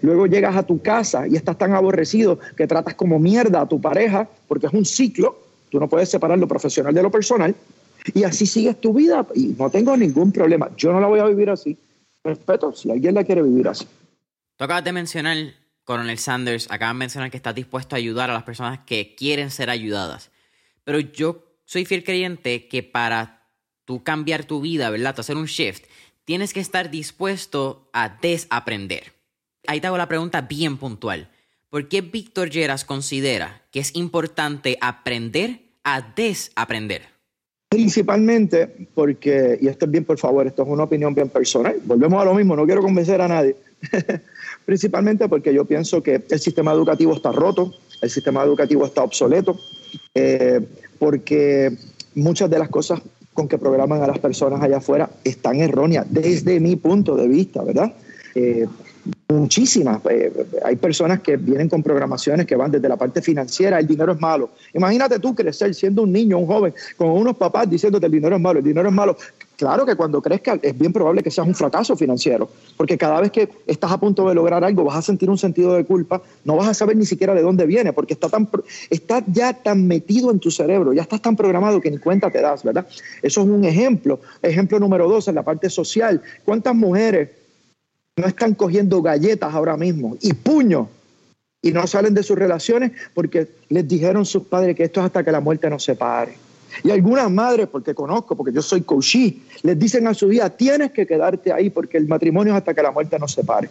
Luego llegas a tu casa y estás tan aborrecido que tratas como mierda a tu pareja, porque es un ciclo, tú no puedes separar lo profesional de lo personal, y así sigues tu vida y no tengo ningún problema. Yo no la voy a vivir así. Respeto si alguien la quiere vivir así. Tú acabas de mencionar, Coronel Sanders, acabas de mencionar que estás dispuesto a ayudar a las personas que quieren ser ayudadas. Pero yo soy fiel creyente que para tú cambiar tu vida, ¿verdad? hacer un shift, tienes que estar dispuesto a desaprender ahí te hago la pregunta bien puntual. ¿Por qué Víctor Lleras considera que es importante aprender a desaprender? Principalmente porque, y esto es bien por favor, esto es una opinión bien personal, volvemos a lo mismo, no quiero convencer a nadie. *laughs* Principalmente porque yo pienso que el sistema educativo está roto, el sistema educativo está obsoleto, eh, porque muchas de las cosas con que programan a las personas allá afuera están erróneas desde mi punto de vista, ¿verdad? Eh, muchísimas. Eh, hay personas que vienen con programaciones que van desde la parte financiera, el dinero es malo. Imagínate tú crecer siendo un niño, un joven, con unos papás diciéndote el dinero es malo, el dinero es malo. Claro que cuando crezcas es bien probable que seas un fracaso financiero, porque cada vez que estás a punto de lograr algo vas a sentir un sentido de culpa, no vas a saber ni siquiera de dónde viene, porque está, tan, está ya tan metido en tu cerebro, ya estás tan programado que ni cuenta te das, ¿verdad? Eso es un ejemplo. Ejemplo número dos, en la parte social. ¿Cuántas mujeres no están cogiendo galletas ahora mismo y puños y no salen de sus relaciones porque les dijeron sus padres que esto es hasta que la muerte nos separe. Y algunas madres, porque conozco, porque yo soy coachí, les dicen a su vida, tienes que quedarte ahí porque el matrimonio es hasta que la muerte nos separe.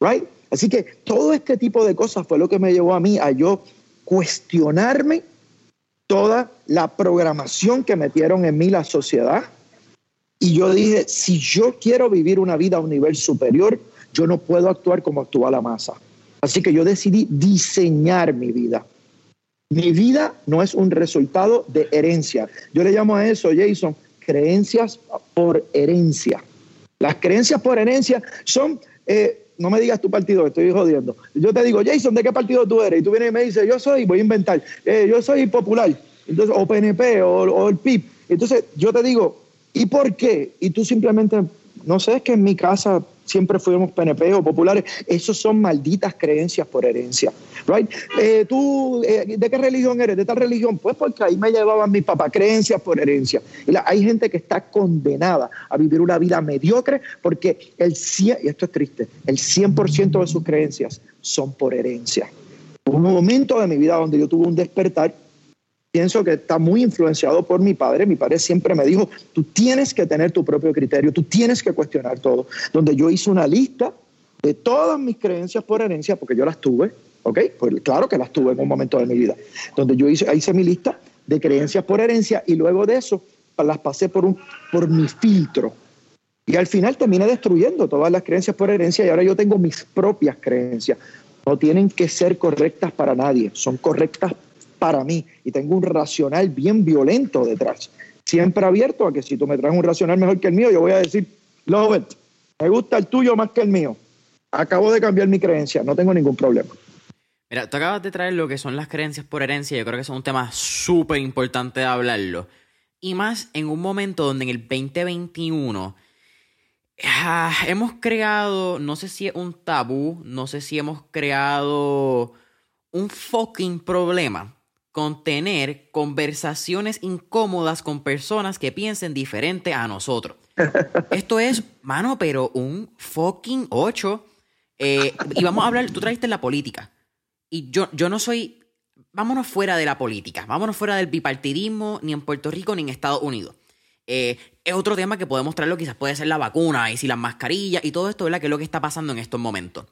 Right? Así que todo este tipo de cosas fue lo que me llevó a mí a yo cuestionarme toda la programación que metieron en mí la sociedad, y yo dije, si yo quiero vivir una vida a un nivel superior, yo no puedo actuar como actúa la masa. Así que yo decidí diseñar mi vida. Mi vida no es un resultado de herencia. Yo le llamo a eso, Jason, creencias por herencia. Las creencias por herencia son, eh, no me digas tu partido, estoy jodiendo. Yo te digo, Jason, ¿de qué partido tú eres? Y tú vienes y me dices, yo soy, voy a inventar, eh, yo soy popular, entonces, o PNP o, o el PIB. Entonces yo te digo, ¿Y por qué? Y tú simplemente, no sé, es que en mi casa siempre fuimos PNP o populares. Esos son malditas creencias por herencia. Right? Eh, ¿Tú eh, de qué religión eres? ¿De tal religión? Pues porque ahí me llevaban mis papás, creencias por herencia. Y hay gente que está condenada a vivir una vida mediocre porque el 100, y esto es triste, el 100% de sus creencias son por herencia. Hubo un momento de mi vida donde yo tuve un despertar pienso que está muy influenciado por mi padre. Mi padre siempre me dijo, tú tienes que tener tu propio criterio, tú tienes que cuestionar todo. Donde yo hice una lista de todas mis creencias por herencia, porque yo las tuve, ¿ok? Pues claro que las tuve en un momento de mi vida. Donde yo hice, hice mi lista de creencias por herencia y luego de eso las pasé por, un, por mi filtro. Y al final terminé destruyendo todas las creencias por herencia y ahora yo tengo mis propias creencias. No tienen que ser correctas para nadie, son correctas para mí y tengo un racional bien violento detrás. Siempre abierto a que si tú me traes un racional mejor que el mío, yo voy a decir, Love me gusta el tuyo más que el mío. Acabo de cambiar mi creencia, no tengo ningún problema. Mira, tú acabas de traer lo que son las creencias por herencia, yo creo que es un tema súper importante de hablarlo. Y más en un momento donde en el 2021 ah, hemos creado, no sé si es un tabú, no sé si hemos creado un fucking problema con tener conversaciones incómodas con personas que piensen diferente a nosotros. *laughs* Esto es, mano, pero un fucking 8. Eh, y vamos a hablar, tú trajiste la política. Y yo, yo no soy, vámonos fuera de la política, vámonos fuera del bipartidismo, ni en Puerto Rico ni en Estados Unidos. Eh, es otro tema que podemos traerlo, quizás puede ser la vacuna y si las mascarillas y todo esto, ¿verdad? Que es lo que está pasando en estos momentos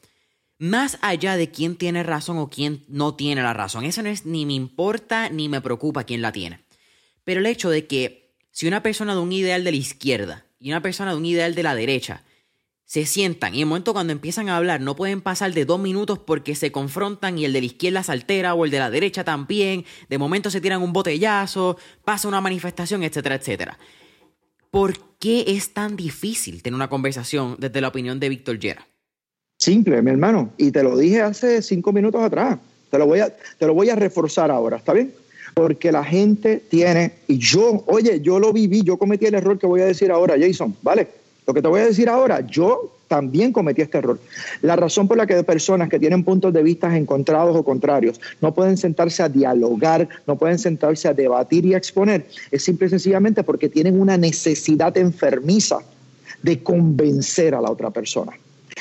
más allá de quién tiene razón o quién no tiene la razón. Eso no es ni me importa ni me preocupa quién la tiene. Pero el hecho de que si una persona de un ideal de la izquierda y una persona de un ideal de la derecha se sientan y en el momento cuando empiezan a hablar no pueden pasar de dos minutos porque se confrontan y el de la izquierda se altera o el de la derecha también, de momento se tiran un botellazo, pasa una manifestación, etcétera, etcétera. ¿Por qué es tan difícil tener una conversación desde la opinión de Víctor Yera? Simple, mi hermano. Y te lo dije hace cinco minutos atrás. Te lo voy a, te lo voy a reforzar ahora, ¿está bien? Porque la gente tiene, y yo, oye, yo lo viví, yo cometí el error que voy a decir ahora, Jason, ¿vale? Lo que te voy a decir ahora, yo también cometí este error. La razón por la que personas que tienen puntos de vista encontrados o contrarios no pueden sentarse a dialogar, no pueden sentarse a debatir y a exponer, es simple y sencillamente porque tienen una necesidad enfermiza de convencer a la otra persona.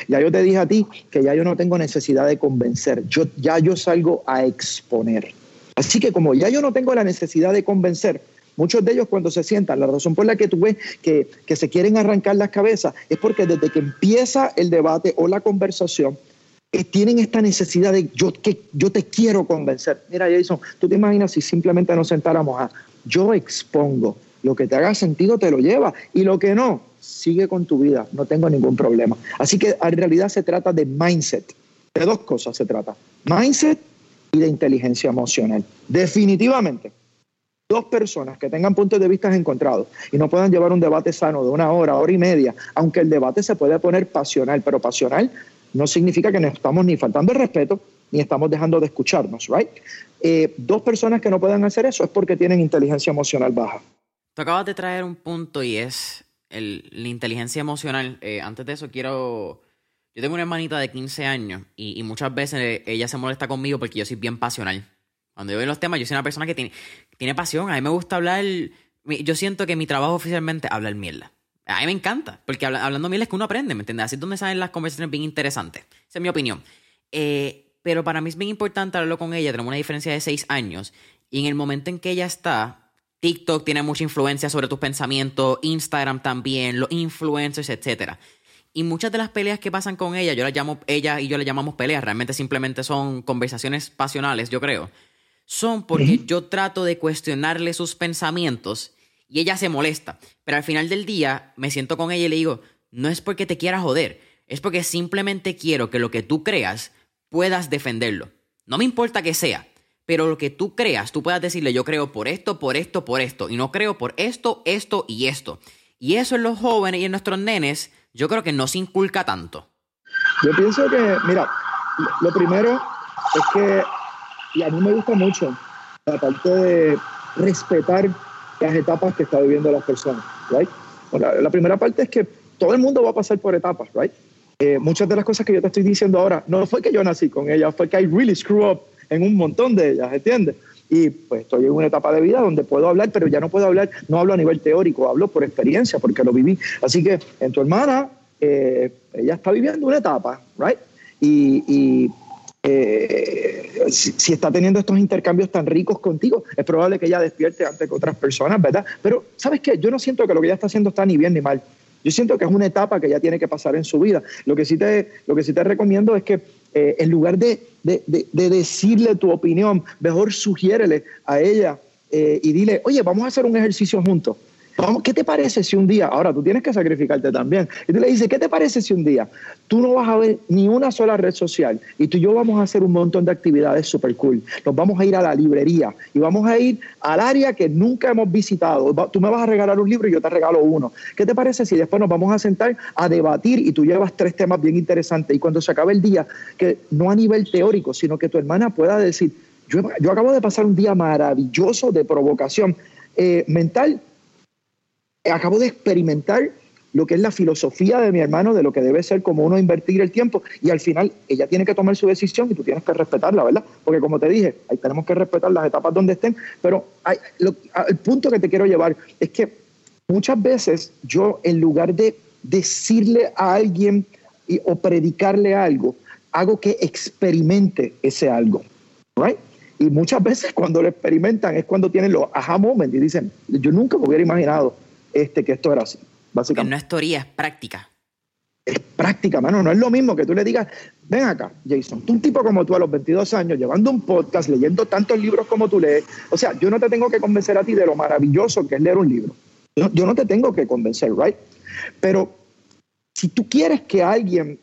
Ya yo te dije a ti que ya yo no tengo necesidad de convencer, yo, ya yo salgo a exponer. Así que como ya yo no tengo la necesidad de convencer, muchos de ellos cuando se sientan, la razón por la que tú ves que, se quieren arrancar las cabezas es porque desde que empieza el debate o la conversación, eh, tienen esta necesidad de yo, que, yo te quiero convencer. Mira, Jason, tú te imaginas si simplemente nos sentáramos a yo expongo, lo que te haga sentido te lo lleva y lo que no, sigue con tu vida, no tengo ningún problema. Así que en realidad se trata de mindset, de dos cosas se trata, mindset y de inteligencia emocional. Definitivamente, dos personas que tengan puntos de vista encontrados y no puedan llevar un debate sano de una hora, hora y media, aunque el debate se puede poner pasional, pero pasional no significa que no estamos ni faltando el respeto, ni estamos dejando de escucharnos, ¿right? Eh, dos personas que no puedan hacer eso es porque tienen inteligencia emocional baja. Tú acabas de traer un punto y es la inteligencia emocional. Eh, antes de eso, quiero. Yo tengo una hermanita de 15 años y, muchas veces ella se molesta conmigo porque yo soy bien pasional. Cuando yo veo los temas, yo soy una persona que tiene, tiene pasión. A mí me gusta hablar. Yo siento que mi trabajo oficialmente es hablar mierda. A mí me encanta, porque hablando mierda es que uno aprende, ¿me entiendes? Así es donde salen las conversaciones bien interesantes. Esa es mi opinión. Eh, pero para mí es bien importante hablarlo con ella. Tenemos una diferencia de 6 años. Y en el momento en que ella está TikTok tiene mucha influencia sobre tus pensamientos, Instagram también, los influencers, etc. Y muchas de las peleas que pasan con ella, yo las llamo, ella y yo le llamamos peleas, realmente simplemente son conversaciones pasionales, yo creo. Son porque yo trato de cuestionarle sus pensamientos y ella se molesta. Pero al final del día me siento con ella y le digo, no es porque te quiera joder, es porque simplemente quiero que lo que tú creas puedas defenderlo. No me importa que sea, pero lo que tú creas, tú puedas decirle, yo creo por esto, por esto, por esto, y no creo por esto, esto y esto. Y eso en los jóvenes y en nuestros nenes, yo creo que no se inculca tanto. Yo pienso que, mira, lo primero es que, y a mí me gusta mucho la parte de respetar las etapas que está viviendo las personas, right? la, primera parte es que todo el mundo va a pasar por etapas, right? Eh, muchas de las cosas que yo te estoy diciendo ahora, no fue que yo nací con ellas, fue que I really screw up en un montón de ellas, ¿entiendes? Y pues estoy en una etapa de vida donde puedo hablar, pero ya no puedo hablar, no hablo a nivel teórico, hablo por experiencia, porque lo viví. Así que en tu hermana, eh, ella está viviendo una etapa, ¿right? Y, eh, si, está teniendo estos intercambios tan ricos contigo, es probable que ella despierte antes que otras personas, ¿verdad? Pero, ¿sabes qué? Yo no siento que lo que ella está haciendo está ni bien ni mal. Yo siento que es una etapa que ella tiene que pasar en su vida. Lo que sí te, lo que sí te recomiendo es que eh, en lugar de, decirle tu opinión, mejor sugiérele a ella eh, y dile, oye, vamos a hacer un ejercicio juntos. ¿Qué te parece si un día, ahora tú tienes que sacrificarte también, y tú le dices, ¿qué te parece si un día tú no vas a ver ni una sola red social y tú y yo vamos a hacer un montón de actividades súper cool? Nos vamos a ir a la librería y vamos a ir al área que nunca hemos visitado. Tú me vas a regalar un libro y yo te regalo uno. ¿Qué te parece si después nos vamos a sentar a debatir y tú llevas tres temas bien interesantes y cuando se acabe el día, que no a nivel teórico, sino que tu hermana pueda decir, yo, yo acabo de pasar un día maravilloso de provocación eh, mental acabo de experimentar lo que es la filosofía de mi hermano de lo que debe ser como uno invertir el tiempo y al final ella tiene que tomar su decisión y tú tienes que respetarla, ¿verdad? Porque como te dije, ahí tenemos que respetar las etapas donde estén, pero el punto que te quiero llevar es que muchas veces yo en lugar de decirle a alguien o predicarle algo, hago que experimente ese algo, ¿right? Y muchas veces cuando lo experimentan es cuando tienen los aha moments y dicen, yo nunca me hubiera imaginado este, que esto era así, básicamente. no es teoría, es práctica. Es práctica, mano. No es lo mismo que tú le digas, ven acá, Jason, tú un tipo como tú a los 22 años, llevando un podcast, leyendo tantos libros como tú lees. O sea, yo no te tengo que convencer a ti de lo maravilloso que es leer un libro. Yo, yo no te tengo que convencer, ¿right? Pero si tú quieres que alguien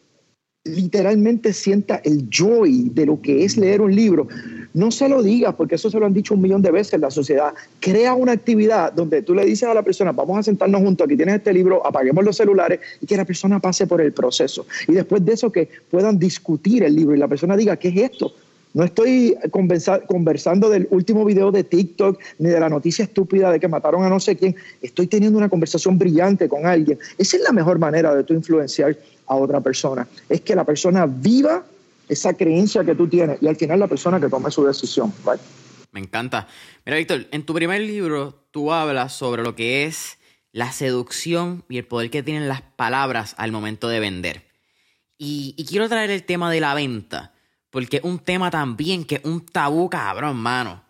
literalmente sienta el joy de lo que es leer un libro, no se lo digas, porque eso se lo han dicho un millón de veces en la sociedad. Crea una actividad donde tú le dices a la persona, vamos a sentarnos juntos, aquí tienes este libro, apaguemos los celulares y que la persona pase por el proceso. Y después de eso que puedan discutir el libro y la persona diga, ¿qué es esto? No estoy conversando del último video de TikTok ni de la noticia estúpida de que mataron a no sé quién. Estoy teniendo una conversación brillante con alguien. Esa es la mejor manera de tú influenciar a otra persona. Es que la persona viva esa creencia que tú tienes y al final la persona que tome su decisión. Me encanta. Mira, Víctor, en tu primer libro tú hablas sobre lo que es la seducción y el poder que tienen las palabras al momento de vender. Y, quiero traer el tema de la venta, porque es un tema también que es un tabú cabrón, mano.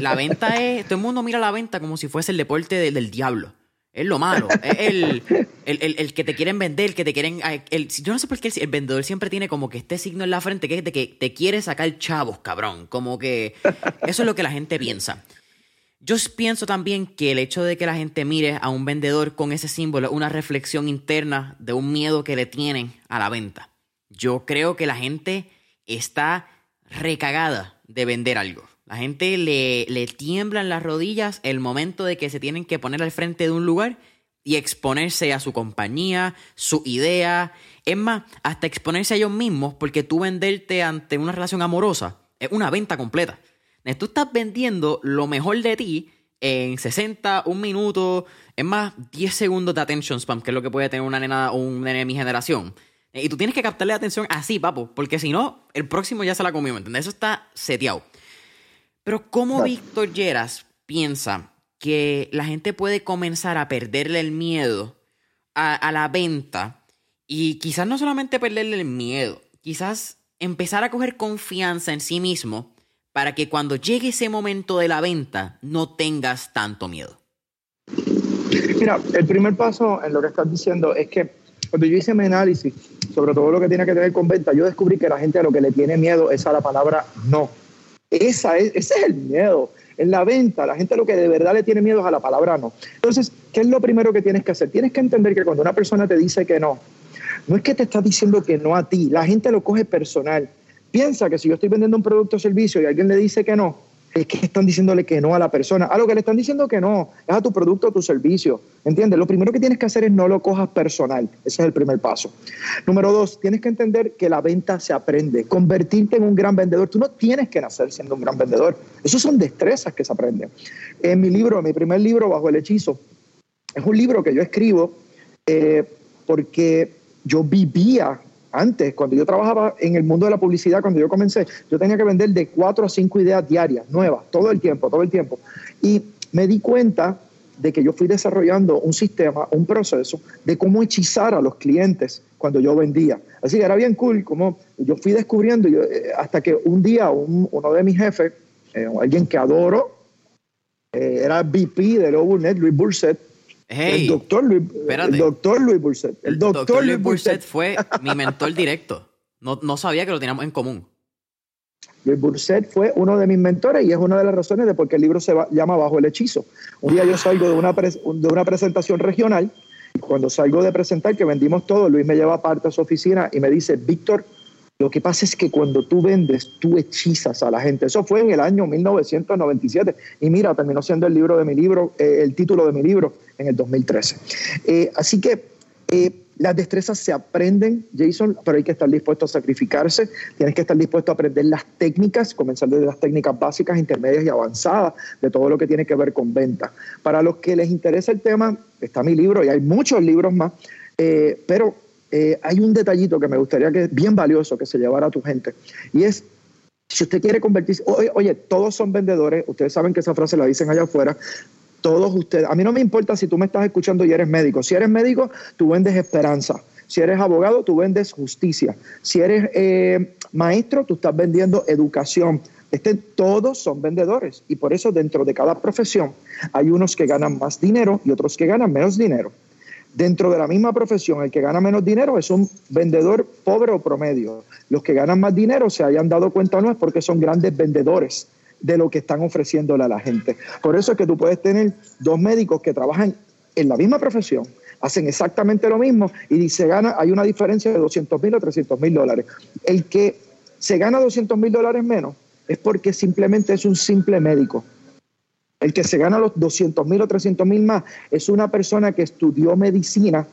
la venta es, todo el mundo mira la venta como si fuese el deporte del diablo. Es lo malo. Es el, el, que te quieren vender, el que te quieren. El, yo no sé por qué el, vendedor siempre tiene como que este signo en la frente que es de que te quiere sacar chavos, cabrón. Como que eso es lo que la gente piensa. Yo pienso también que el hecho de que la gente mire a un vendedor con ese símbolo es una reflexión interna de un miedo que le tienen a la venta. Yo creo que la gente está recagada de vender algo. La gente le, le tiemblan las rodillas el momento de que se tienen que poner al frente de un lugar y exponerse a su compañía, su idea. Es más, hasta exponerse a ellos mismos, porque tú venderte ante una relación amorosa es una venta completa. Tú estás vendiendo lo mejor de ti en 60, un minuto, es más, 10 segundos de attention spam, que es lo que puede tener una nena un nene de mi generación. Y tú tienes que captarle atención así, papo, porque si no, el próximo ya se la comió, ¿me entiendes? Eso está seteado. Pero ¿cómo Víctor Lleras piensa que la gente puede comenzar a perderle el miedo a, la venta y quizás no solamente perderle el miedo, quizás empezar a coger confianza en sí mismo para que cuando llegue ese momento de la venta no tengas tanto miedo? Mira, el primer paso en lo que estás diciendo es que cuando yo hice mi análisis sobre todo lo que tiene que ver con venta, yo descubrí que la gente a lo que le tiene miedo es a la palabra no. Esa es, ese es el miedo. En la venta, la gente lo que de verdad le tiene miedo es a la palabra no. Entonces, ¿qué es lo primero que tienes que hacer? Tienes que entender que cuando una persona te dice que no, no es que te está diciendo que no a ti, la gente lo coge personal. Piensa que si yo estoy vendiendo un producto o servicio y alguien le dice que no, es que están diciéndole que no a la persona. A lo que le están diciendo que no es a tu producto o tu servicio. ¿Entiendes? Lo primero que tienes que hacer es no lo cojas personal. Ese es el primer paso. Número dos, tienes que entender que la venta se aprende. Convertirte en un gran vendedor. Tú no tienes que nacer siendo un gran vendedor. Esos son destrezas que se aprenden. En mi libro, mi primer libro, Bajo el Hechizo, es un libro que yo escribo eh, porque yo vivía antes, cuando yo trabajaba en el mundo de la publicidad, cuando yo comencé, yo tenía que vender de cuatro a cinco ideas diarias, nuevas, todo el tiempo, todo el tiempo. Y me di cuenta de que yo fui desarrollando un sistema, un proceso de cómo hechizar a los clientes cuando yo vendía. Así que era bien cool, como yo fui descubriendo, yo, eh, hasta que un día uno de mis jefes, eh, alguien que adoro, eh, era VP de Burnett, Luis Burset, el doctor Luis, el doctor Luis Burset. El doctor, Luis Burset fue *laughs* mi mentor directo. No, no sabía que lo teníamos en común. Luis Burset fue uno de mis mentores y es una de las razones de por qué el libro se llama Bajo el Hechizo. Un día yo salgo de una, de una presentación regional cuando salgo de presentar, que vendimos todo, Luis me lleva aparte a su oficina y me dice, Víctor, lo que pasa es que cuando tú vendes, tú hechizas a la gente. Eso fue en el año 1997. Y mira, terminó siendo el libro de mi libro, eh, el título de mi libro en el 2013. Eh, así que eh, las destrezas se aprenden, Jason, pero hay que estar dispuesto a sacrificarse. Tienes que estar dispuesto a aprender las técnicas, comenzar desde las técnicas básicas, intermedias y avanzadas, de todo lo que tiene que ver con venta. Para los que les interesa el tema, está mi libro y hay muchos libros más, eh, pero eh, hay un detallito que me gustaría que es bien valioso que se llevara a tu gente. Y es, si usted quiere convertirse, oye, oye, todos son vendedores, ustedes saben que esa frase la dicen allá afuera, todos ustedes, a mí no me importa si tú me estás escuchando y eres médico. Si eres médico, tú vendes esperanza. Si eres abogado, tú vendes justicia. Si eres eh, maestro, tú estás vendiendo educación. Este, todos son vendedores y por eso dentro de cada profesión hay unos que ganan más dinero y otros que ganan menos dinero. Dentro de la misma profesión, el que gana menos dinero es un vendedor pobre o promedio. Los que ganan más dinero, se hayan dado cuenta no, es porque son grandes vendedores de lo que están ofreciéndole a la gente. Por eso es que tú puedes tener dos médicos que trabajan en la misma profesión, hacen exactamente lo mismo y se gana, hay una diferencia de 200 mil o 300 mil dólares. El que se gana 200 mil dólares menos es porque simplemente es un simple médico. El que se gana los 200 mil o 300 mil más es una persona que estudió medicina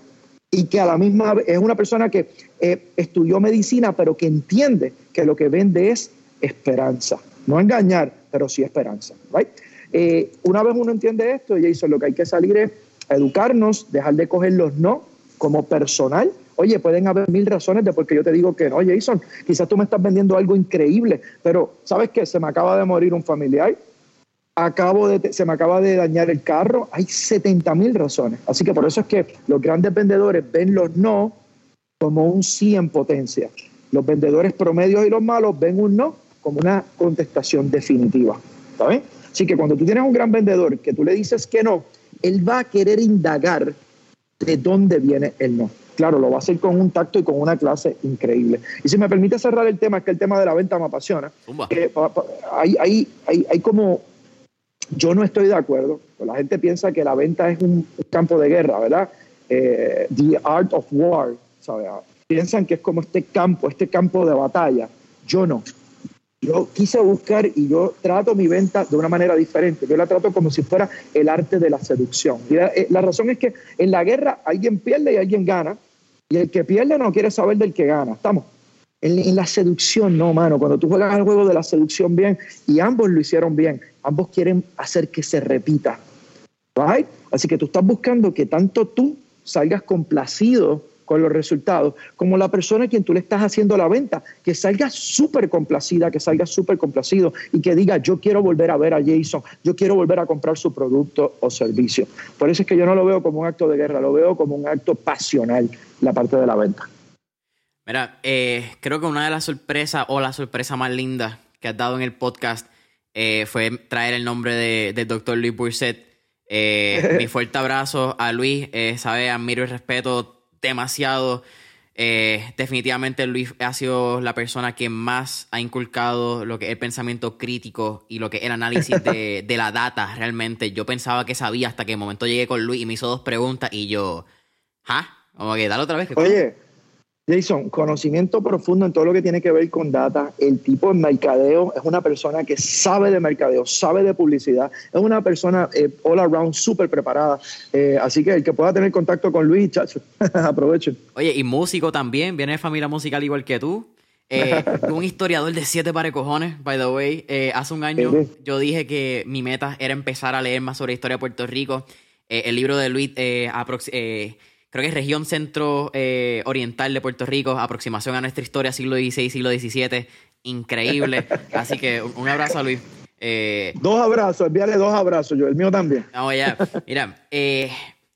y que a la misma vez es una persona que eh, estudió medicina, pero que entiende que lo que vende es esperanza. No engañar, pero sí esperanza. Eh, una vez uno entiende esto, Jason, lo que hay que salir es educarnos, dejar de coger los no como personal. Oye, pueden haber mil razones de por qué yo te digo que no, Jason. Quizás tú me estás vendiendo algo increíble, pero ¿sabes qué? Se me acaba de morir un familiar, acabo de, se me acaba de dañar el carro. Hay 70 mil razones. Así que por eso es que los grandes vendedores ven los no como un sí en potencia. Los vendedores promedios y los malos ven un no como una contestación definitiva. ¿Está bien? Así que cuando tú tienes un gran vendedor que tú le dices que no, él va a querer indagar de dónde viene el no. Claro, lo va a hacer con un tacto y con una clase increíble. Y si me permite cerrar el tema, es que el tema de la venta me apasiona. hay, hay, hay, hay, como, yo no estoy de acuerdo. La gente piensa que la venta es un, campo de guerra, ¿verdad? Eh, the art of war, ¿sabes? Piensan que es como este campo, este campo de batalla. Yo no yo quise buscar y yo trato mi venta de una manera diferente. Yo la trato como si fuera el arte de la seducción. Y la, eh, razón es que en la guerra alguien pierde y alguien gana. Y el que pierde no quiere saber del que gana. ¿Estamos? En, la seducción, no, mano. Cuando tú juegas el juego de la seducción bien, y ambos lo hicieron bien, ambos quieren hacer que se repita. Right? Así que tú estás buscando que tanto tú salgas complacido con los resultados, como la persona a quien tú le estás haciendo la venta, que salga súper complacida, que salga súper complacido y que diga, yo quiero volver a ver a Jason, yo quiero volver a comprar su producto o servicio. Por eso es que yo no lo veo como un acto de guerra, lo veo como un acto pasional, la parte de la venta. Mira, eh, creo que una de las sorpresas o la sorpresa más linda que has dado en el podcast eh, fue traer el nombre del de doctor Luis Burset. Eh, mi *laughs* fuerte abrazo a Luis, sabe, admiro y respeto demasiado. Definitivamente Luis ha sido la persona que más ha inculcado lo que es el pensamiento crítico y lo que es el análisis de, *laughs* de la data realmente. Yo pensaba que sabía hasta que de momento llegué con Luis y me hizo dos preguntas y yo, ¿ah? Como que dale otra vez. Oye, Jason, conocimiento profundo en todo lo que tiene que ver con data. El tipo de mercadeo es una persona que sabe de mercadeo, sabe de publicidad, es una persona eh, all around súper preparada. Eh, así que el que pueda tener contacto con Luis, chacho, *laughs* aprovechen. Oye, y músico también, viene de familia musical igual que tú. Eh, *laughs* un historiador de siete pares cojones, by the way. hace un año yo dije que mi meta era empezar a leer más sobre historia de Puerto Rico. el libro de Luis creo que es región centro eh, oriental de Puerto Rico, aproximación a nuestra historia, siglo XVI, siglo XVII, increíble. *laughs* Así que un abrazo a Luis. Eh, dos abrazos, envíale dos abrazos, yo, el mío también. Ya. Mira, eh,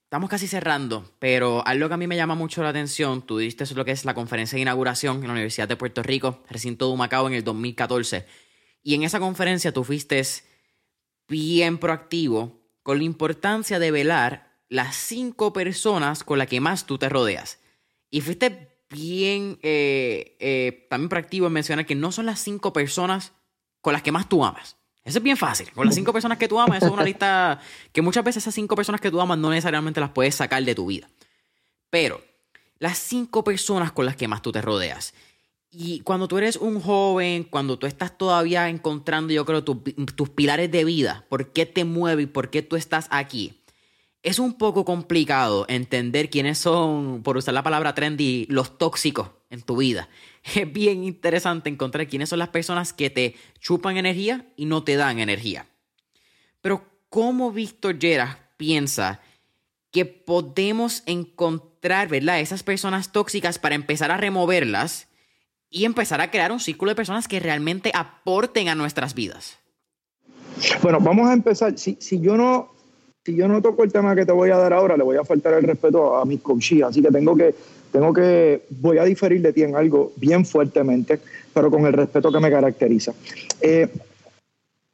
estamos casi cerrando, pero algo que a mí me llama mucho la atención, tú diste lo que es la conferencia de inauguración en la Universidad de Puerto Rico, recinto de Humacao en el 2014. Y en esa conferencia tú fuiste bien proactivo con la importancia de velar las cinco personas con las que más tú te rodeas. Y fuiste bien eh, eh, también proactivo en mencionar que no son las cinco personas con las que más tú amas. Eso es bien fácil. Con las cinco personas que tú amas, eso es una *laughs* lista que muchas veces esas cinco personas que tú amas no necesariamente las puedes sacar de tu vida. Pero las cinco personas con las que más tú te rodeas. Y cuando tú eres un joven, cuando tú estás todavía encontrando, yo creo, tus pilares de vida, por qué te mueve y por qué tú estás aquí, es un poco complicado entender quiénes son, por usar la palabra trendy, los tóxicos en tu vida. *laughs* Es bien interesante encontrar quiénes son las personas que te chupan energía y no te dan energía. Pero ¿cómo Víctor Lleras piensa que podemos encontrar, ¿verdad? Esas personas tóxicas para empezar a removerlas y empezar a crear un círculo de personas que realmente aporten a nuestras vidas. Bueno, vamos a empezar. Si, si yo no si yo no toco el tema que te voy a dar ahora, le voy a faltar el respeto a mis coaches. Así que tengo que, tengo que, voy a diferir de ti en algo bien fuertemente, pero con el respeto que me caracteriza. Eh,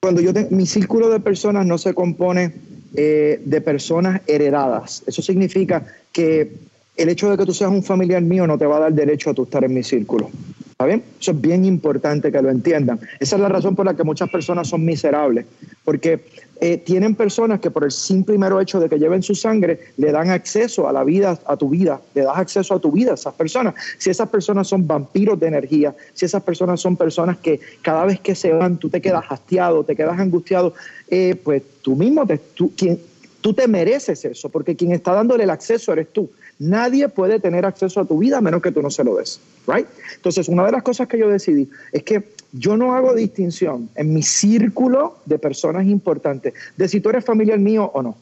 cuando yo mi círculo de personas no se compone eh, de personas heredadas. Eso significa que el hecho de que tú seas un familiar mío no te va a dar derecho a tú estar en mi círculo. ¿Está bien? Eso es bien importante que lo entiendan. Esa es la razón por la que muchas personas son miserables, porque eh, tienen personas que por el simple y mero hecho de que lleven su sangre le dan acceso a la vida, a tu vida, le das acceso a tu vida a esas personas. Si esas personas son vampiros de energía, si esas personas son personas que cada vez que se van tú te quedas hastiado, te quedas angustiado, eh, pues tú mismo, te, quien, tú te mereces eso, porque quien está dándole el acceso eres tú. Nadie puede tener acceso a tu vida a menos que tú no se lo des, right? Entonces, una de las cosas que yo decidí es que yo no hago distinción en mi círculo de personas importantes de si tú eres familiar mío o no.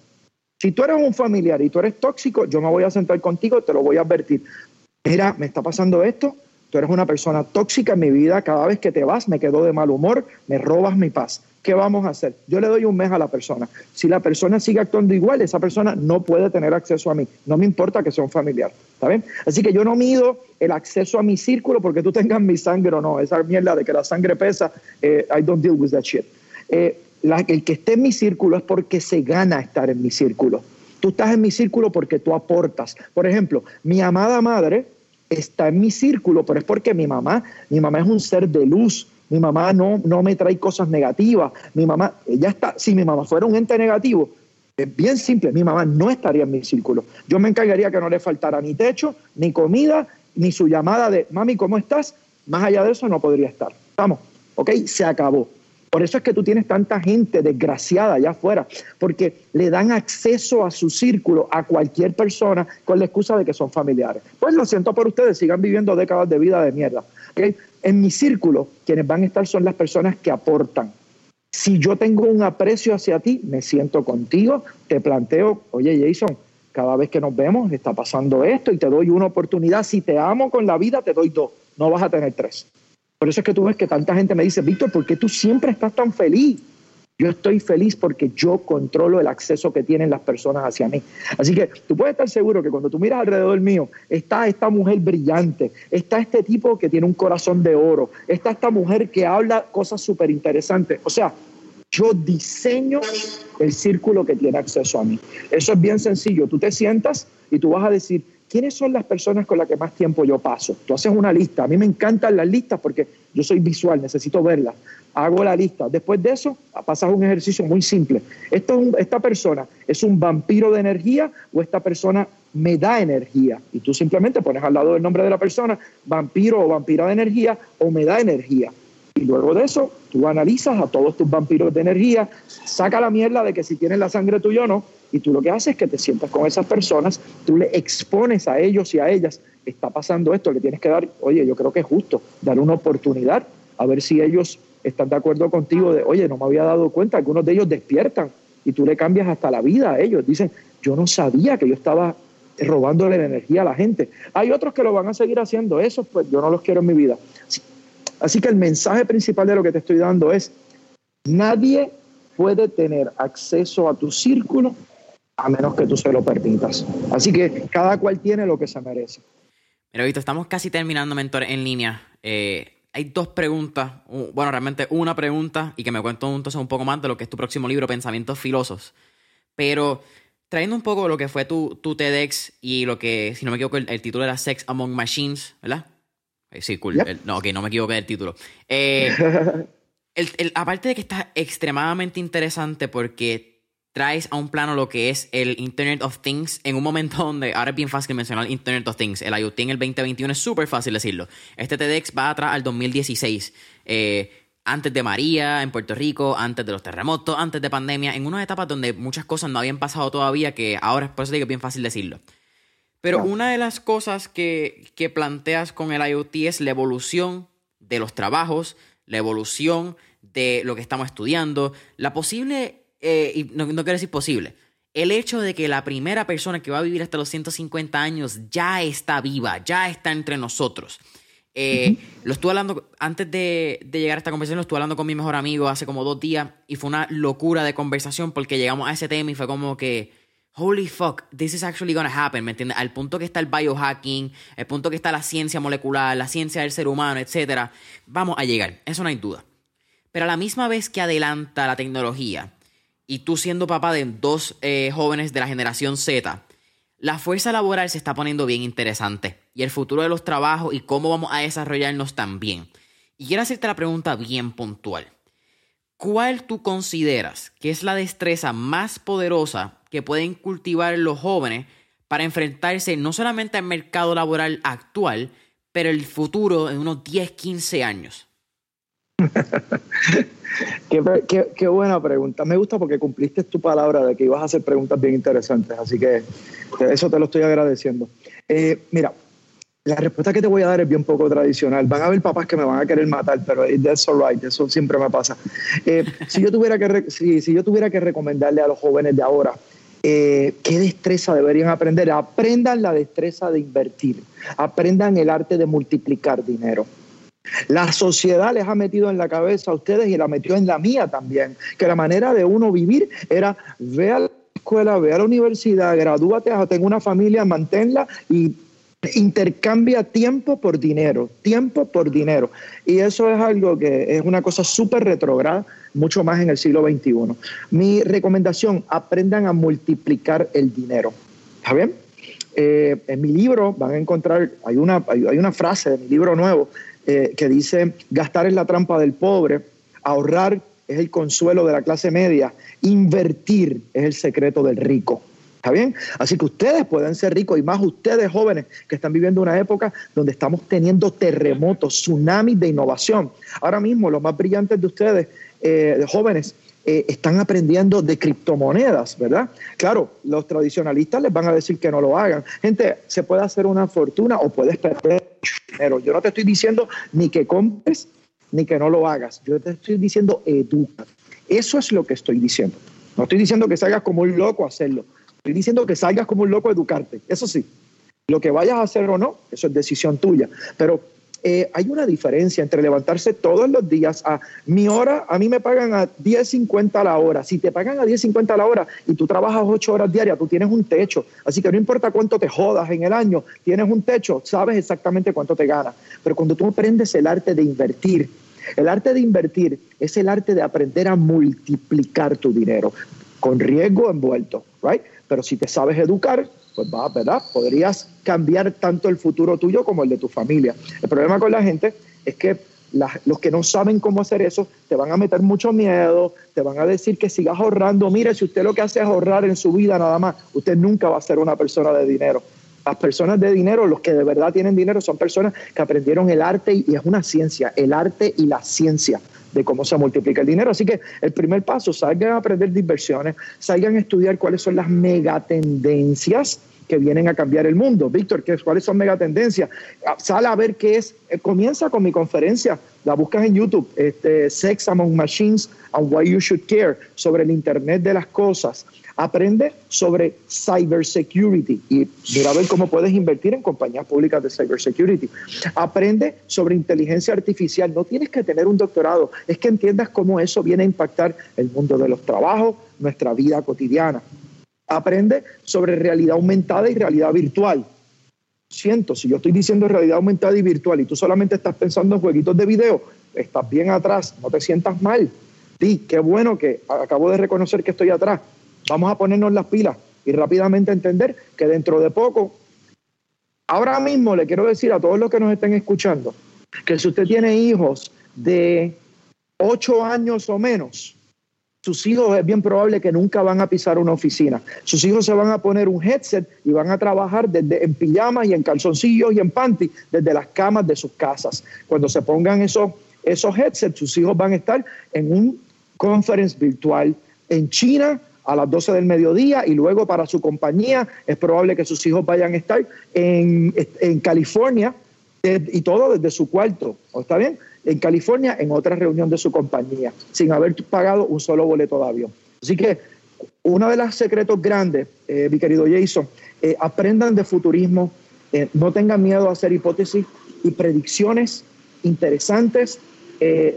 Si tú eres un familiar y tú eres tóxico, yo me voy a sentar contigo, te lo voy a advertir. Mira, me está pasando esto, tú eres una persona tóxica en mi vida, cada vez que te vas me quedo de mal humor, me robas mi paz. ¿qué vamos a hacer? Yo le doy un mes a la persona. Si la persona sigue actuando igual, esa persona no puede tener acceso a mí. No me importa que sea un familiar. ¿Está bien? Así que yo no mido el acceso a mi círculo porque tú tengas mi sangre o no. Esa mierda de que la sangre pesa, eh, I don't deal with that shit. Eh, el que esté en mi círculo es porque se gana estar en mi círculo. Tú estás en mi círculo porque tú aportas. Por ejemplo, mi amada madre está en mi círculo, pero es porque mi mamá, mi mamá es un ser de luz, mi mamá no, no me trae cosas negativas, mi mamá, ella está, si mi mamá fuera un ente negativo, es bien simple, mi mamá no estaría en mi círculo. Yo me encargaría que no le faltara ni techo, ni comida, ni su llamada de, mami, ¿cómo estás? Más allá de eso no podría estar. Vamos, ¿ok? Se acabó. Por eso es que tú tienes tanta gente desgraciada allá afuera, porque le dan acceso a su círculo a cualquier persona con la excusa de que son familiares. Pues lo siento por ustedes, sigan viviendo décadas de vida de mierda. ¿okay? En mi círculo, quienes van a estar son las personas que aportan. Si yo tengo un aprecio hacia ti, me siento contigo, te planteo, oye Jason, cada vez que nos vemos está pasando esto y te doy una oportunidad. Si te amo con la vida, te doy dos, no vas a tener tres. Por eso es que tú ves que tanta gente me dice, Víctor, ¿por qué tú siempre estás tan feliz? Yo estoy feliz porque yo controlo el acceso que tienen las personas hacia mí. Así que tú puedes estar seguro que cuando tú miras alrededor mío, está esta mujer brillante, está este tipo que tiene un corazón de oro, está esta mujer que habla cosas súper interesantes. O sea, yo diseño el círculo que tiene acceso a mí. Eso es bien sencillo. Tú te sientas y tú vas a decir, ¿quiénes son las personas con las que más tiempo yo paso? Tú haces una lista. A mí me encantan las listas porque yo soy visual, necesito verlas hago la lista. Después de eso, pasas un ejercicio muy simple. ¿Esta persona es un vampiro de energía o esta persona me da energía? Y tú simplemente pones al lado del nombre de la persona, vampiro o vampira de energía o me da energía. Y luego de eso, tú analizas a todos tus vampiros de energía, saca la mierda de que si tienes la sangre tuya o no, y tú lo que haces es que te sientas con esas personas, tú le expones a ellos y a ellas, está pasando esto, le tienes que dar, oye, yo creo que es justo, dar una oportunidad a ver si ellos están de acuerdo contigo de, oye, no me había dado cuenta, algunos de ellos despiertan y tú le cambias hasta la vida a ellos. Dicen, yo no sabía que yo estaba robándole la energía a la gente. Hay otros que lo van a seguir haciendo, eso pues yo no los quiero en mi vida. Así que el mensaje principal de lo que te estoy dando es, nadie puede tener acceso a tu círculo a menos que tú se lo permitas. Así que cada cual tiene lo que se merece. Mira, Víctor, estamos casi terminando Mentor en línea. Eh, hay dos preguntas, bueno, realmente una pregunta y que me cuento entonces un poco más de lo que es tu próximo libro, Pensamientos Filosos. Pero trayendo un poco lo que fue tu, tu TEDx y lo que, si no me equivoco, el, título era Sex Among Machines, ¿verdad? Eh, sí, cool. no, ok, no me equivoqué del título. Eh, *laughs* aparte de que está extremadamente interesante porque traes a un plano lo que es el Internet of Things en un momento *laughs* donde ahora es bien fácil mencionar el Internet of Things. El IoT en el 2021 es súper fácil decirlo. Este TEDx va atrás al 2016. Eh, antes de María en Puerto Rico, antes de los terremotos, antes de pandemia, en unas etapas donde muchas cosas no habían pasado todavía, que ahora por eso digo que es bien fácil decirlo. Pero una de las cosas que, que planteas con el IoT es la evolución de los trabajos, la evolución de lo que estamos estudiando, la posible eh, y no, quiero decir posible, el hecho de que la primera persona que va a vivir hasta los 150 años ya está viva, ya está entre nosotros. Eh, lo estuve hablando, antes de, llegar a esta conversación, lo estuve hablando con mi mejor amigo hace como dos días y fue una locura de conversación porque llegamos a ese tema y fue como que, holy fuck, this is actually gonna happen, ¿me entiendes? Al punto que está el biohacking, el punto que está la ciencia molecular, la ciencia del ser humano, etc. Vamos a llegar, eso no hay duda. Pero a la misma vez que adelanta la tecnología, y tú siendo papá de dos eh, jóvenes de la generación Z, la fuerza laboral se está poniendo bien interesante y el futuro de los trabajos y cómo vamos a desarrollarnos también. Y quiero hacerte la pregunta bien puntual. ¿Cuál tú consideras que es la destreza más poderosa que pueden cultivar los jóvenes para enfrentarse no solamente al mercado laboral actual, pero el futuro en unos 10, 15 años? *laughs* qué, buena pregunta. Me gusta porque cumpliste tu palabra de que ibas a hacer preguntas bien interesantes, así que eso te lo estoy agradeciendo. Eh, mira, la respuesta que te voy a dar es bien poco tradicional. Van a haber papás que me van a querer matar, pero that's alright, eso siempre me pasa. Eh, si, yo tuviera que si, yo tuviera que recomendarle a los jóvenes de ahora eh, qué destreza deberían aprender, aprendan la destreza de invertir, aprendan el arte de multiplicar dinero. La sociedad les ha metido en la cabeza a ustedes y la metió en la mía también, que la manera de uno vivir era ve a la escuela, ve a la universidad, gradúate, tenga una familia, manténla y intercambia tiempo por dinero, tiempo por dinero. Y eso es algo que es una cosa súper retrograda, mucho más en el siglo XXI. Mi recomendación, aprendan a multiplicar el dinero. ¿Está bien? Eh, en mi libro van a encontrar, hay una, hay una frase de mi libro nuevo eh, que dice, gastar es la trampa del pobre, ahorrar es el consuelo de la clase media, invertir es el secreto del rico. ¿Está bien? Así que ustedes pueden ser ricos y más ustedes jóvenes que están viviendo una época donde estamos teniendo terremotos, tsunamis de innovación. Ahora mismo los más brillantes de ustedes, eh, jóvenes, eh, están aprendiendo de criptomonedas, ¿verdad? Claro, los tradicionalistas les van a decir que no lo hagan. Gente, se puede hacer una fortuna o puedes perder dinero. Yo no te estoy diciendo ni que compres ni que no lo hagas. Yo te estoy diciendo educa. Eso es lo que estoy diciendo. No estoy diciendo que salgas como un loco a hacerlo. Estoy diciendo que salgas como un loco a educarte. Eso sí. Lo que vayas a hacer o no, eso es decisión tuya. Pero eh, hay una diferencia entre levantarse todos los días a mi hora, a mí me pagan a 10.50 la hora. Si te pagan a 10.50 la hora y tú trabajas 8 horas diarias, tú tienes un techo. Así que no importa cuánto te jodas en el año, tienes un techo, sabes exactamente cuánto te ganas. Pero cuando tú aprendes el arte de invertir, el arte de invertir es el arte de aprender a multiplicar tu dinero con riesgo envuelto, right? Pero si te sabes educar, pues va, ¿verdad? Podrías cambiar tanto el futuro tuyo como el de tu familia. El problema con la gente es que los que no saben cómo hacer eso te van a meter mucho miedo, te van a decir que sigas ahorrando. Mire, si usted lo que hace es ahorrar en su vida nada más, usted nunca va a ser una persona de dinero. Las personas de dinero, los que de verdad tienen dinero, son personas que aprendieron el arte y es una ciencia, el arte y la ciencia de cómo se multiplica el dinero. Así que el primer paso, salgan a aprender de inversiones, salgan a estudiar cuáles son las megatendencias que vienen a cambiar el mundo. Víctor, ¿cuáles son megatendencias? Ah, sale a ver qué es. Eh, comienza con mi conferencia, la buscas en YouTube, este, Sex Among Machines and Why You Should Care, sobre el Internet de las Cosas. Aprende sobre cybersecurity y mira a ver cómo puedes invertir en compañías públicas de cybersecurity. Aprende sobre inteligencia artificial. No tienes que tener un doctorado, es que entiendas cómo eso viene a impactar el mundo de los trabajos, nuestra vida cotidiana aprende sobre realidad aumentada y realidad virtual. Siento, si yo estoy diciendo realidad aumentada y virtual y tú solamente estás pensando en jueguitos de video, estás bien atrás, no te sientas mal. Di, qué bueno que acabo de reconocer que estoy atrás. Vamos a ponernos las pilas y rápidamente entender que dentro de poco, ahora mismo le quiero decir a todos los que nos estén escuchando, que si usted tiene hijos de 8 años o menos, sus hijos es bien probable que nunca van a pisar una oficina. Sus hijos se van a poner un headset y van a trabajar desde en pijamas y en calzoncillos y en panty desde las camas de sus casas. Cuando se pongan esos, esos headsets, sus hijos van a estar en un conference virtual en China a las 12 del mediodía y luego para su compañía es probable que sus hijos vayan a estar en, en California y todo desde su cuarto. ¿Está bien? En California en otra reunión de su compañía, sin haber pagado un solo boleto de avión. Así que uno de los secretos grandes, eh, mi querido Jason, eh, aprendan de futurismo, eh, no tengan miedo a hacer hipótesis y predicciones interesantes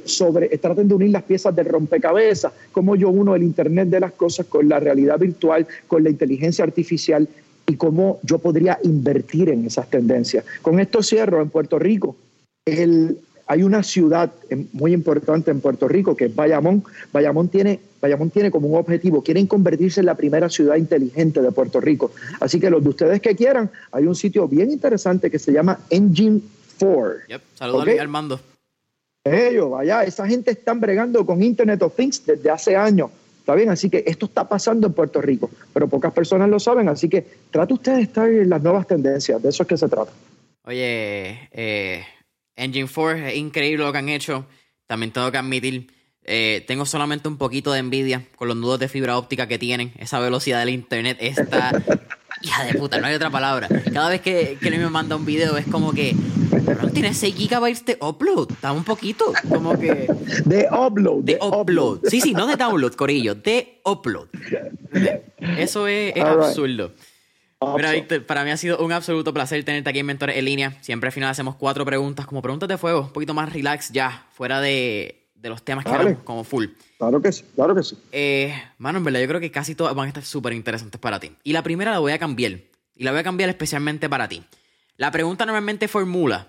sobre, traten de unir las piezas del rompecabezas, como yo uno el Internet de las cosas con la realidad virtual, con la inteligencia artificial y cómo yo podría invertir en esas tendencias. Con esto cierro en Puerto Rico. El, hay una ciudad muy importante en Puerto Rico que es Bayamón. Bayamón tiene, Bayamón tiene como un objetivo, quieren convertirse en la primera ciudad inteligente de Puerto Rico. Así que los de ustedes que quieran, hay un sitio bien interesante que se llama Engine 4. Yep. Saludos a Armando. Ellos, vaya, esa gente están bregando con Internet of Things desde hace años. ¿Está bien? Así que esto está pasando en Puerto Rico, pero pocas personas lo saben, así que trate usted de estar en las nuevas tendencias, de eso es que se trata. Oye, eh, Engine 4 es increíble lo que han hecho. También tengo que admitir, eh, tengo solamente un poquito de envidia con los nudos de fibra óptica que tienen. Esa velocidad del internet está. *laughs* Hija de puta, no hay otra palabra. Cada vez que, que me manda un video es como que. Tiene 6 gigabytes de upload. Está un poquito. Como que. De upload. De, upload. Sí, sí, no de download, Corillo. De upload. *laughs* Eso es, absurdo. Mira, Víctor, para mí ha sido un absoluto placer tenerte aquí en Mentores en línea. Siempre al final hacemos cuatro preguntas, como preguntas de fuego, un poquito más relax ya, fuera de, los temas que hablamos, como full. Claro que sí, claro que sí. Eh, mano, en verdad, yo creo que casi todas van a estar súper interesantes para ti. Y la primera la voy a cambiar. Y la voy a cambiar especialmente para ti. La pregunta normalmente formula: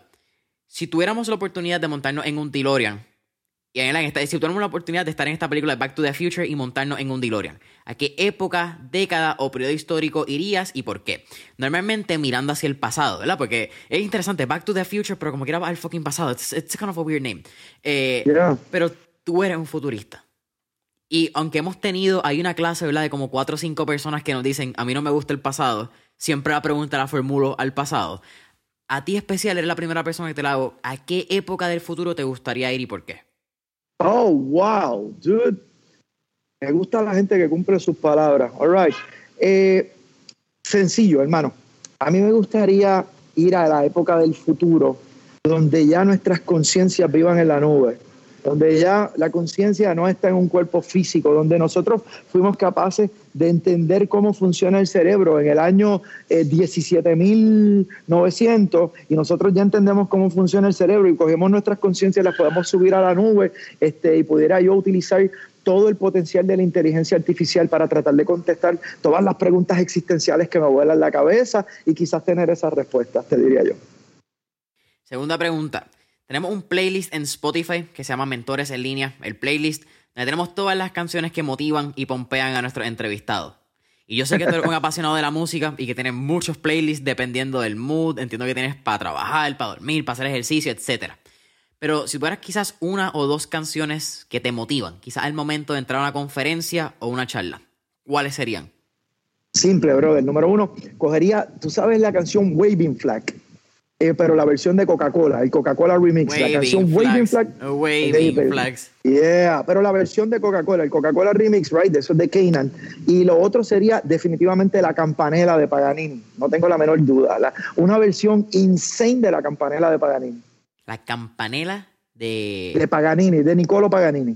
si tuviéramos la oportunidad de montarnos en un DeLorean y en esta, si tuviéramos la oportunidad de estar en esta película de Back to the Future y montarnos en un DeLorean, ¿a qué época, década o periodo histórico irías y por qué? Normalmente mirando hacia el pasado, ¿verdad? Porque es interesante, Back to the Future, pero como quiera al fucking pasado. It's, kind of a weird name. Eh, pero tú eres un futurista. Y aunque hemos tenido, hay una clase, ¿verdad? De como cuatro o cinco personas que nos dicen, a mí no me gusta el pasado, siempre la pregunta la formulo al pasado. A ti especial, eres la primera persona que te la hago. ¿A qué época del futuro te gustaría ir y por qué? Oh, wow, dude. Me gusta la gente que cumple sus palabras. All right. Eh, sencillo, hermano. A mí me gustaría ir a la época del futuro, donde ya nuestras conciencias vivan en la nube donde ya la conciencia no está en un cuerpo físico, donde nosotros fuimos capaces de entender cómo funciona el cerebro en el año 17.900 eh, y nosotros ya entendemos cómo funciona el cerebro y cogemos nuestras conciencias, las podemos subir a la nube este, y pudiera yo utilizar todo el potencial de la inteligencia artificial para tratar de contestar todas las preguntas existenciales que me vuelan la cabeza y quizás tener esas respuestas, te diría yo. Segunda pregunta. Tenemos un playlist en Spotify que se llama Mentores en línea, el playlist, donde tenemos todas las canciones que motivan y pompean a nuestros entrevistados. Y yo sé que tú eres un *laughs* apasionado de la música y que tienes muchos playlists dependiendo del mood, entiendo que tienes para trabajar, para dormir, para hacer ejercicio, etc. Pero si tuvieras quizás una o dos canciones que te motivan, quizás al momento de entrar a una conferencia o una charla, ¿cuáles serían? Simple, brother. Número uno, cogería, tú sabes la canción Waving Flag. Eh, pero la versión de Coca-Cola, el Coca-Cola Remix, la canción Waving Flag. Waving Flags. Yeah, pero la versión de Coca-Cola, el Coca-Cola Remix, right, eso es de Kanan. Y lo otro sería definitivamente la campanela de Paganini, no tengo la menor duda. una versión insane de la campanela de Paganini. La campanela de... De Paganini, de Niccolo Paganini.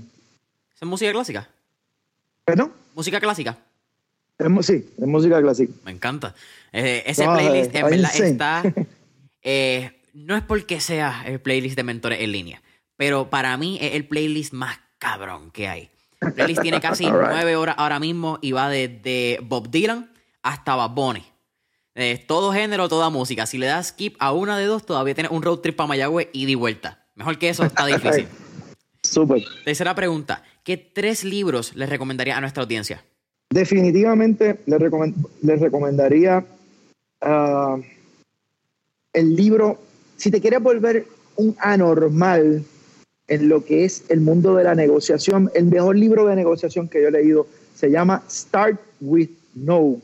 ¿Es música clásica? ¿Perdón? ¿Música clásica? sí, es música clásica. Me encanta. Eh, ese playlist en verdad está *laughs* eh, no es porque sea el playlist de mentores en línea, pero para mí es el playlist más cabrón que hay. El playlist tiene casi *laughs* nueve horas ahora mismo y va desde Bob Dylan hasta Bad Bunny. todo género, toda música. Si le das skip a una de dos, todavía tienes un road trip para Mayagüe y de vuelta. Mejor que eso está *laughs* difícil. Súper. Tercera pregunta. ¿Qué tres libros les recomendaría a nuestra audiencia? Definitivamente les, recomendaría ah, el libro, si te quieres volver un anormal en lo que es el mundo de la negociación, el mejor libro de negociación que yo he leído se llama Start with No.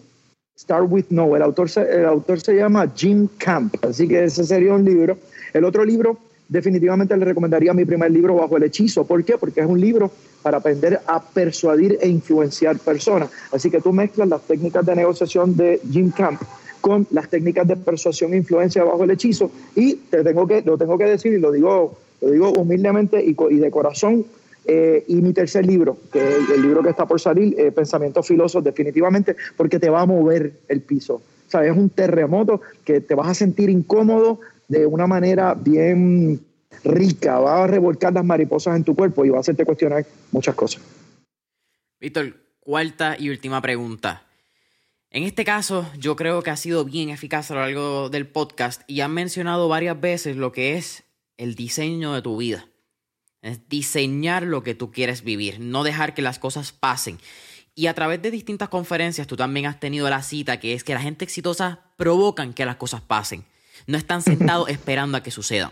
Start with No. El autor el autor se llama Jim Camp, así que ese sería un libro. El otro libro definitivamente le recomendaría mi primer libro, Bajo el Hechizo. ¿Por qué? Porque es un libro para aprender a persuadir e influenciar personas. Así que tú mezclas las técnicas de negociación de Jim Camp con las técnicas de persuasión e influencia bajo el hechizo y te tengo que, lo tengo que decir y lo digo, lo digo humildemente y, de corazón, eh, y mi tercer libro, que es el libro que está por salir, eh, Pensamientos Filosos, definitivamente, porque te va a mover el piso. O sea, es un terremoto que te vas a sentir incómodo, de una manera bien rica, va a revolcar las mariposas en tu cuerpo y va a hacerte cuestionar muchas cosas. Víctor, cuarta y última pregunta. En este caso, yo creo que ha sido bien eficaz a lo largo del podcast y han mencionado varias veces lo que es el diseño de tu vida. Es diseñar lo que tú quieres vivir, no dejar que las cosas pasen. Y a través de distintas conferencias tú también has tenido la cita que es que la gente exitosa provocan que las cosas pasen. No están sentados *laughs* esperando a que sucedan.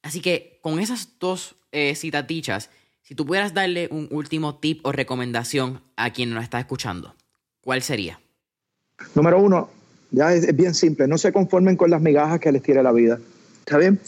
Así que con esas dos eh, citas dichas, si tú pudieras darle un último tip o recomendación a quien nos está escuchando, ¿cuál sería? Número uno, ya es, bien simple, no se conformen con las migajas que les tire la vida. ¿Está bien?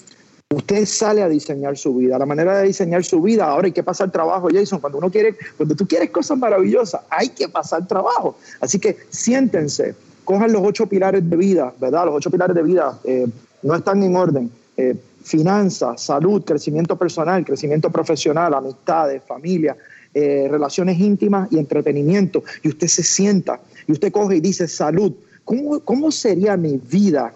Usted sale a diseñar su vida. La manera de diseñar su vida, ahora hay que pasar trabajo, Jason. Cuando uno quiere, cuando tú quieres cosas maravillosas, hay que pasar trabajo. Así que siéntense, cojan los ocho pilares de vida, ¿verdad? Los ocho pilares de vida eh, no están en orden. Eh, finanzas, salud, crecimiento personal, crecimiento profesional, amistades, familia, eh, relaciones íntimas y entretenimiento. Y usted se sienta y usted coge y dice, salud, ¿cómo, ¿cómo sería mi vida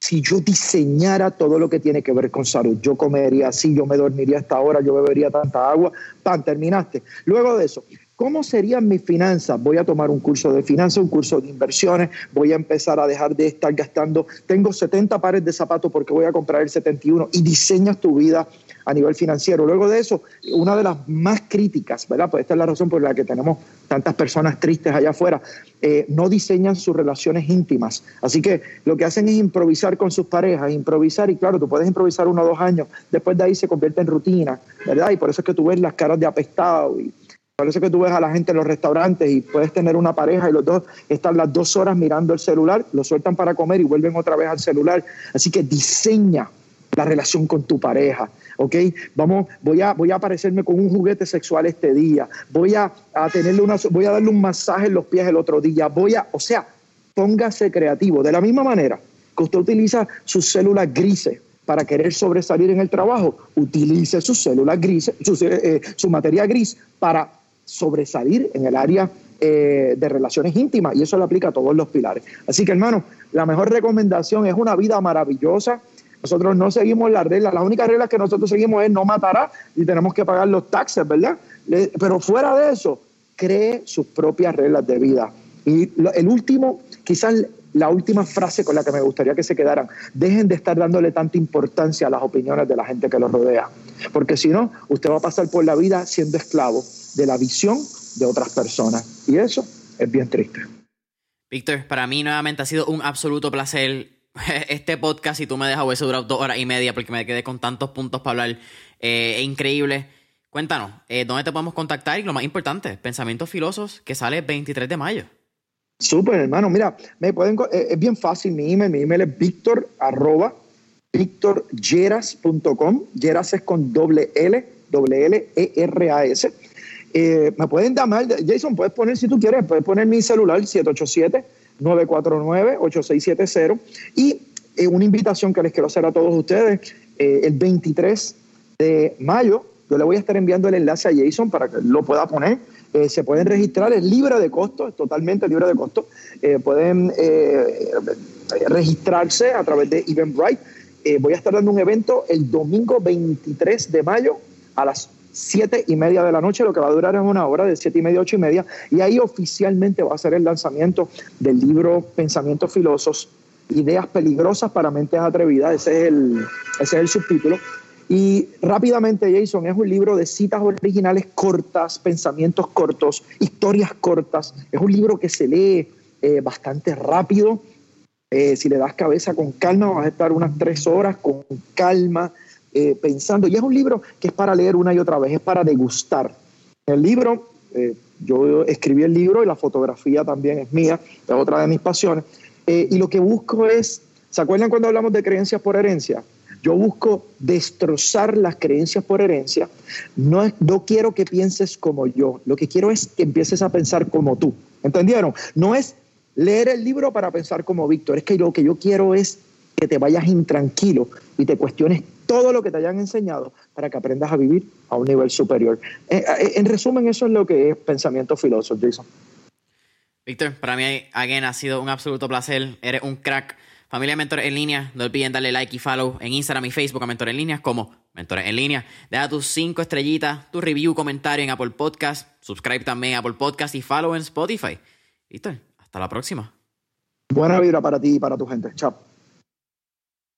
si yo diseñara todo lo que tiene que ver con salud? Yo comería así, yo me dormiría hasta ahora, yo bebería tanta agua, pan, terminaste. Luego de eso, ¿Cómo serían mis finanzas? Voy a tomar un curso de finanzas, un curso de inversiones, voy a empezar a dejar de estar gastando. Tengo 70 pares de zapatos porque voy a comprar el 71 y diseñas tu vida a nivel financiero. Luego de eso, una de las más críticas, ¿verdad? Pues esta es la razón por la que tenemos tantas personas tristes allá afuera, eh, no diseñan sus relaciones íntimas. Así que lo que hacen es improvisar con sus parejas, improvisar, y claro, tú puedes improvisar uno o dos años, después de ahí se convierte en rutina, ¿verdad? Y por eso es que tú ves las caras de apestado y Parece que tú ves a la gente en los restaurantes y puedes tener una pareja y los dos están las dos horas mirando el celular, lo sueltan para comer y vuelven otra vez al celular. Así que diseña la relación con tu pareja, ¿ok? Vamos, voy a, voy a aparecerme con un juguete sexual este día, voy a, tenerle una, voy a darle un masaje en los pies el otro día, voy a, o sea, póngase creativo. De la misma manera que usted utiliza sus células grises para querer sobresalir en el trabajo, utilice sus células grises, su, eh, su materia gris para sobresalir en el área eh, de relaciones íntimas y eso lo aplica a todos los pilares. Así que hermano, la mejor recomendación es una vida maravillosa. Nosotros no seguimos las reglas, las únicas reglas que nosotros seguimos es no matará y tenemos que pagar los taxes, ¿verdad? pero fuera de eso, cree sus propias reglas de vida. Y el último, quizás la última frase con la que me gustaría que se quedaran, dejen de estar dándole tanta importancia a las opiniones de la gente que los rodea, porque si no, usted va a pasar por la vida siendo esclavo de la visión de otras personas. Y eso es bien triste. Víctor, para mí nuevamente ha sido un absoluto placer *laughs* este podcast. y tú me dejas hubiese durado dos horas y media porque me quedé con tantos puntos para hablar. Eh, increíble. Cuéntanos, eh, ¿dónde te podemos contactar? Y lo más importante, Pensamientos Filosos, que sale el 23 de mayo. Súper, hermano. Mira, me pueden, eh, es bien fácil mi email. Mi email es victor arroba victorgeras.com. Geras es con doble L, doble L, E, R, A, S. Eh, me pueden llamar, Jason, puedes poner si tú quieres, puedes poner mi celular 787-949-8670 y eh, una invitación que les quiero hacer a todos ustedes, eh, el 23 de mayo, yo le voy a estar enviando el enlace a Jason para que lo pueda poner. se pueden registrar, es libre de costo, es totalmente libre de costo. pueden registrarse a través de Eventbrite. voy a estar dando un evento el domingo 23 de mayo a las siete y media de la noche, lo que va a durar es una hora, de siete y media a ocho y media, y ahí oficialmente va a ser el lanzamiento del libro Pensamientos Filosos, Ideas Peligrosas para Mentes Atrevidas, ese es el, ese es el subtítulo. Y rápidamente, Jason, es un libro de citas originales cortas, pensamientos cortos, historias cortas. Es un libro que se lee eh, bastante rápido. Eh, si le das cabeza con calma, vas a estar unas tres horas con calma eh, pensando. Y es un libro que es para leer una y otra vez, es para degustar. El libro, yo escribí el libro y la fotografía también es mía, es otra de mis pasiones. y lo que busco es, ¿se acuerdan cuando hablamos de creencias por herencia? Yo busco destrozar las creencias por herencia. No, no quiero que pienses como yo. Lo que quiero es que empieces a pensar como tú. ¿Entendieron? No es leer el libro para pensar como Víctor. Es que lo que yo quiero es que te vayas intranquilo y te cuestiones todo lo que te hayan enseñado para que aprendas a vivir a un nivel superior. Eh, eh, en, resumen, eso es lo que es pensamiento filósofo, Jason. Víctor, para mí, again, ha sido un absoluto placer. Eres un crack. Familia Mentores en línea, no olviden darle like y follow en Instagram y Facebook a Mentores en línea como Mentores en línea. Deja tus cinco estrellitas, tu review, comentario en Apple Podcast, subscribe también a Apple Podcast y follow en Spotify. Listo, hasta la próxima. Buena vibra para ti y para tu gente. Chao.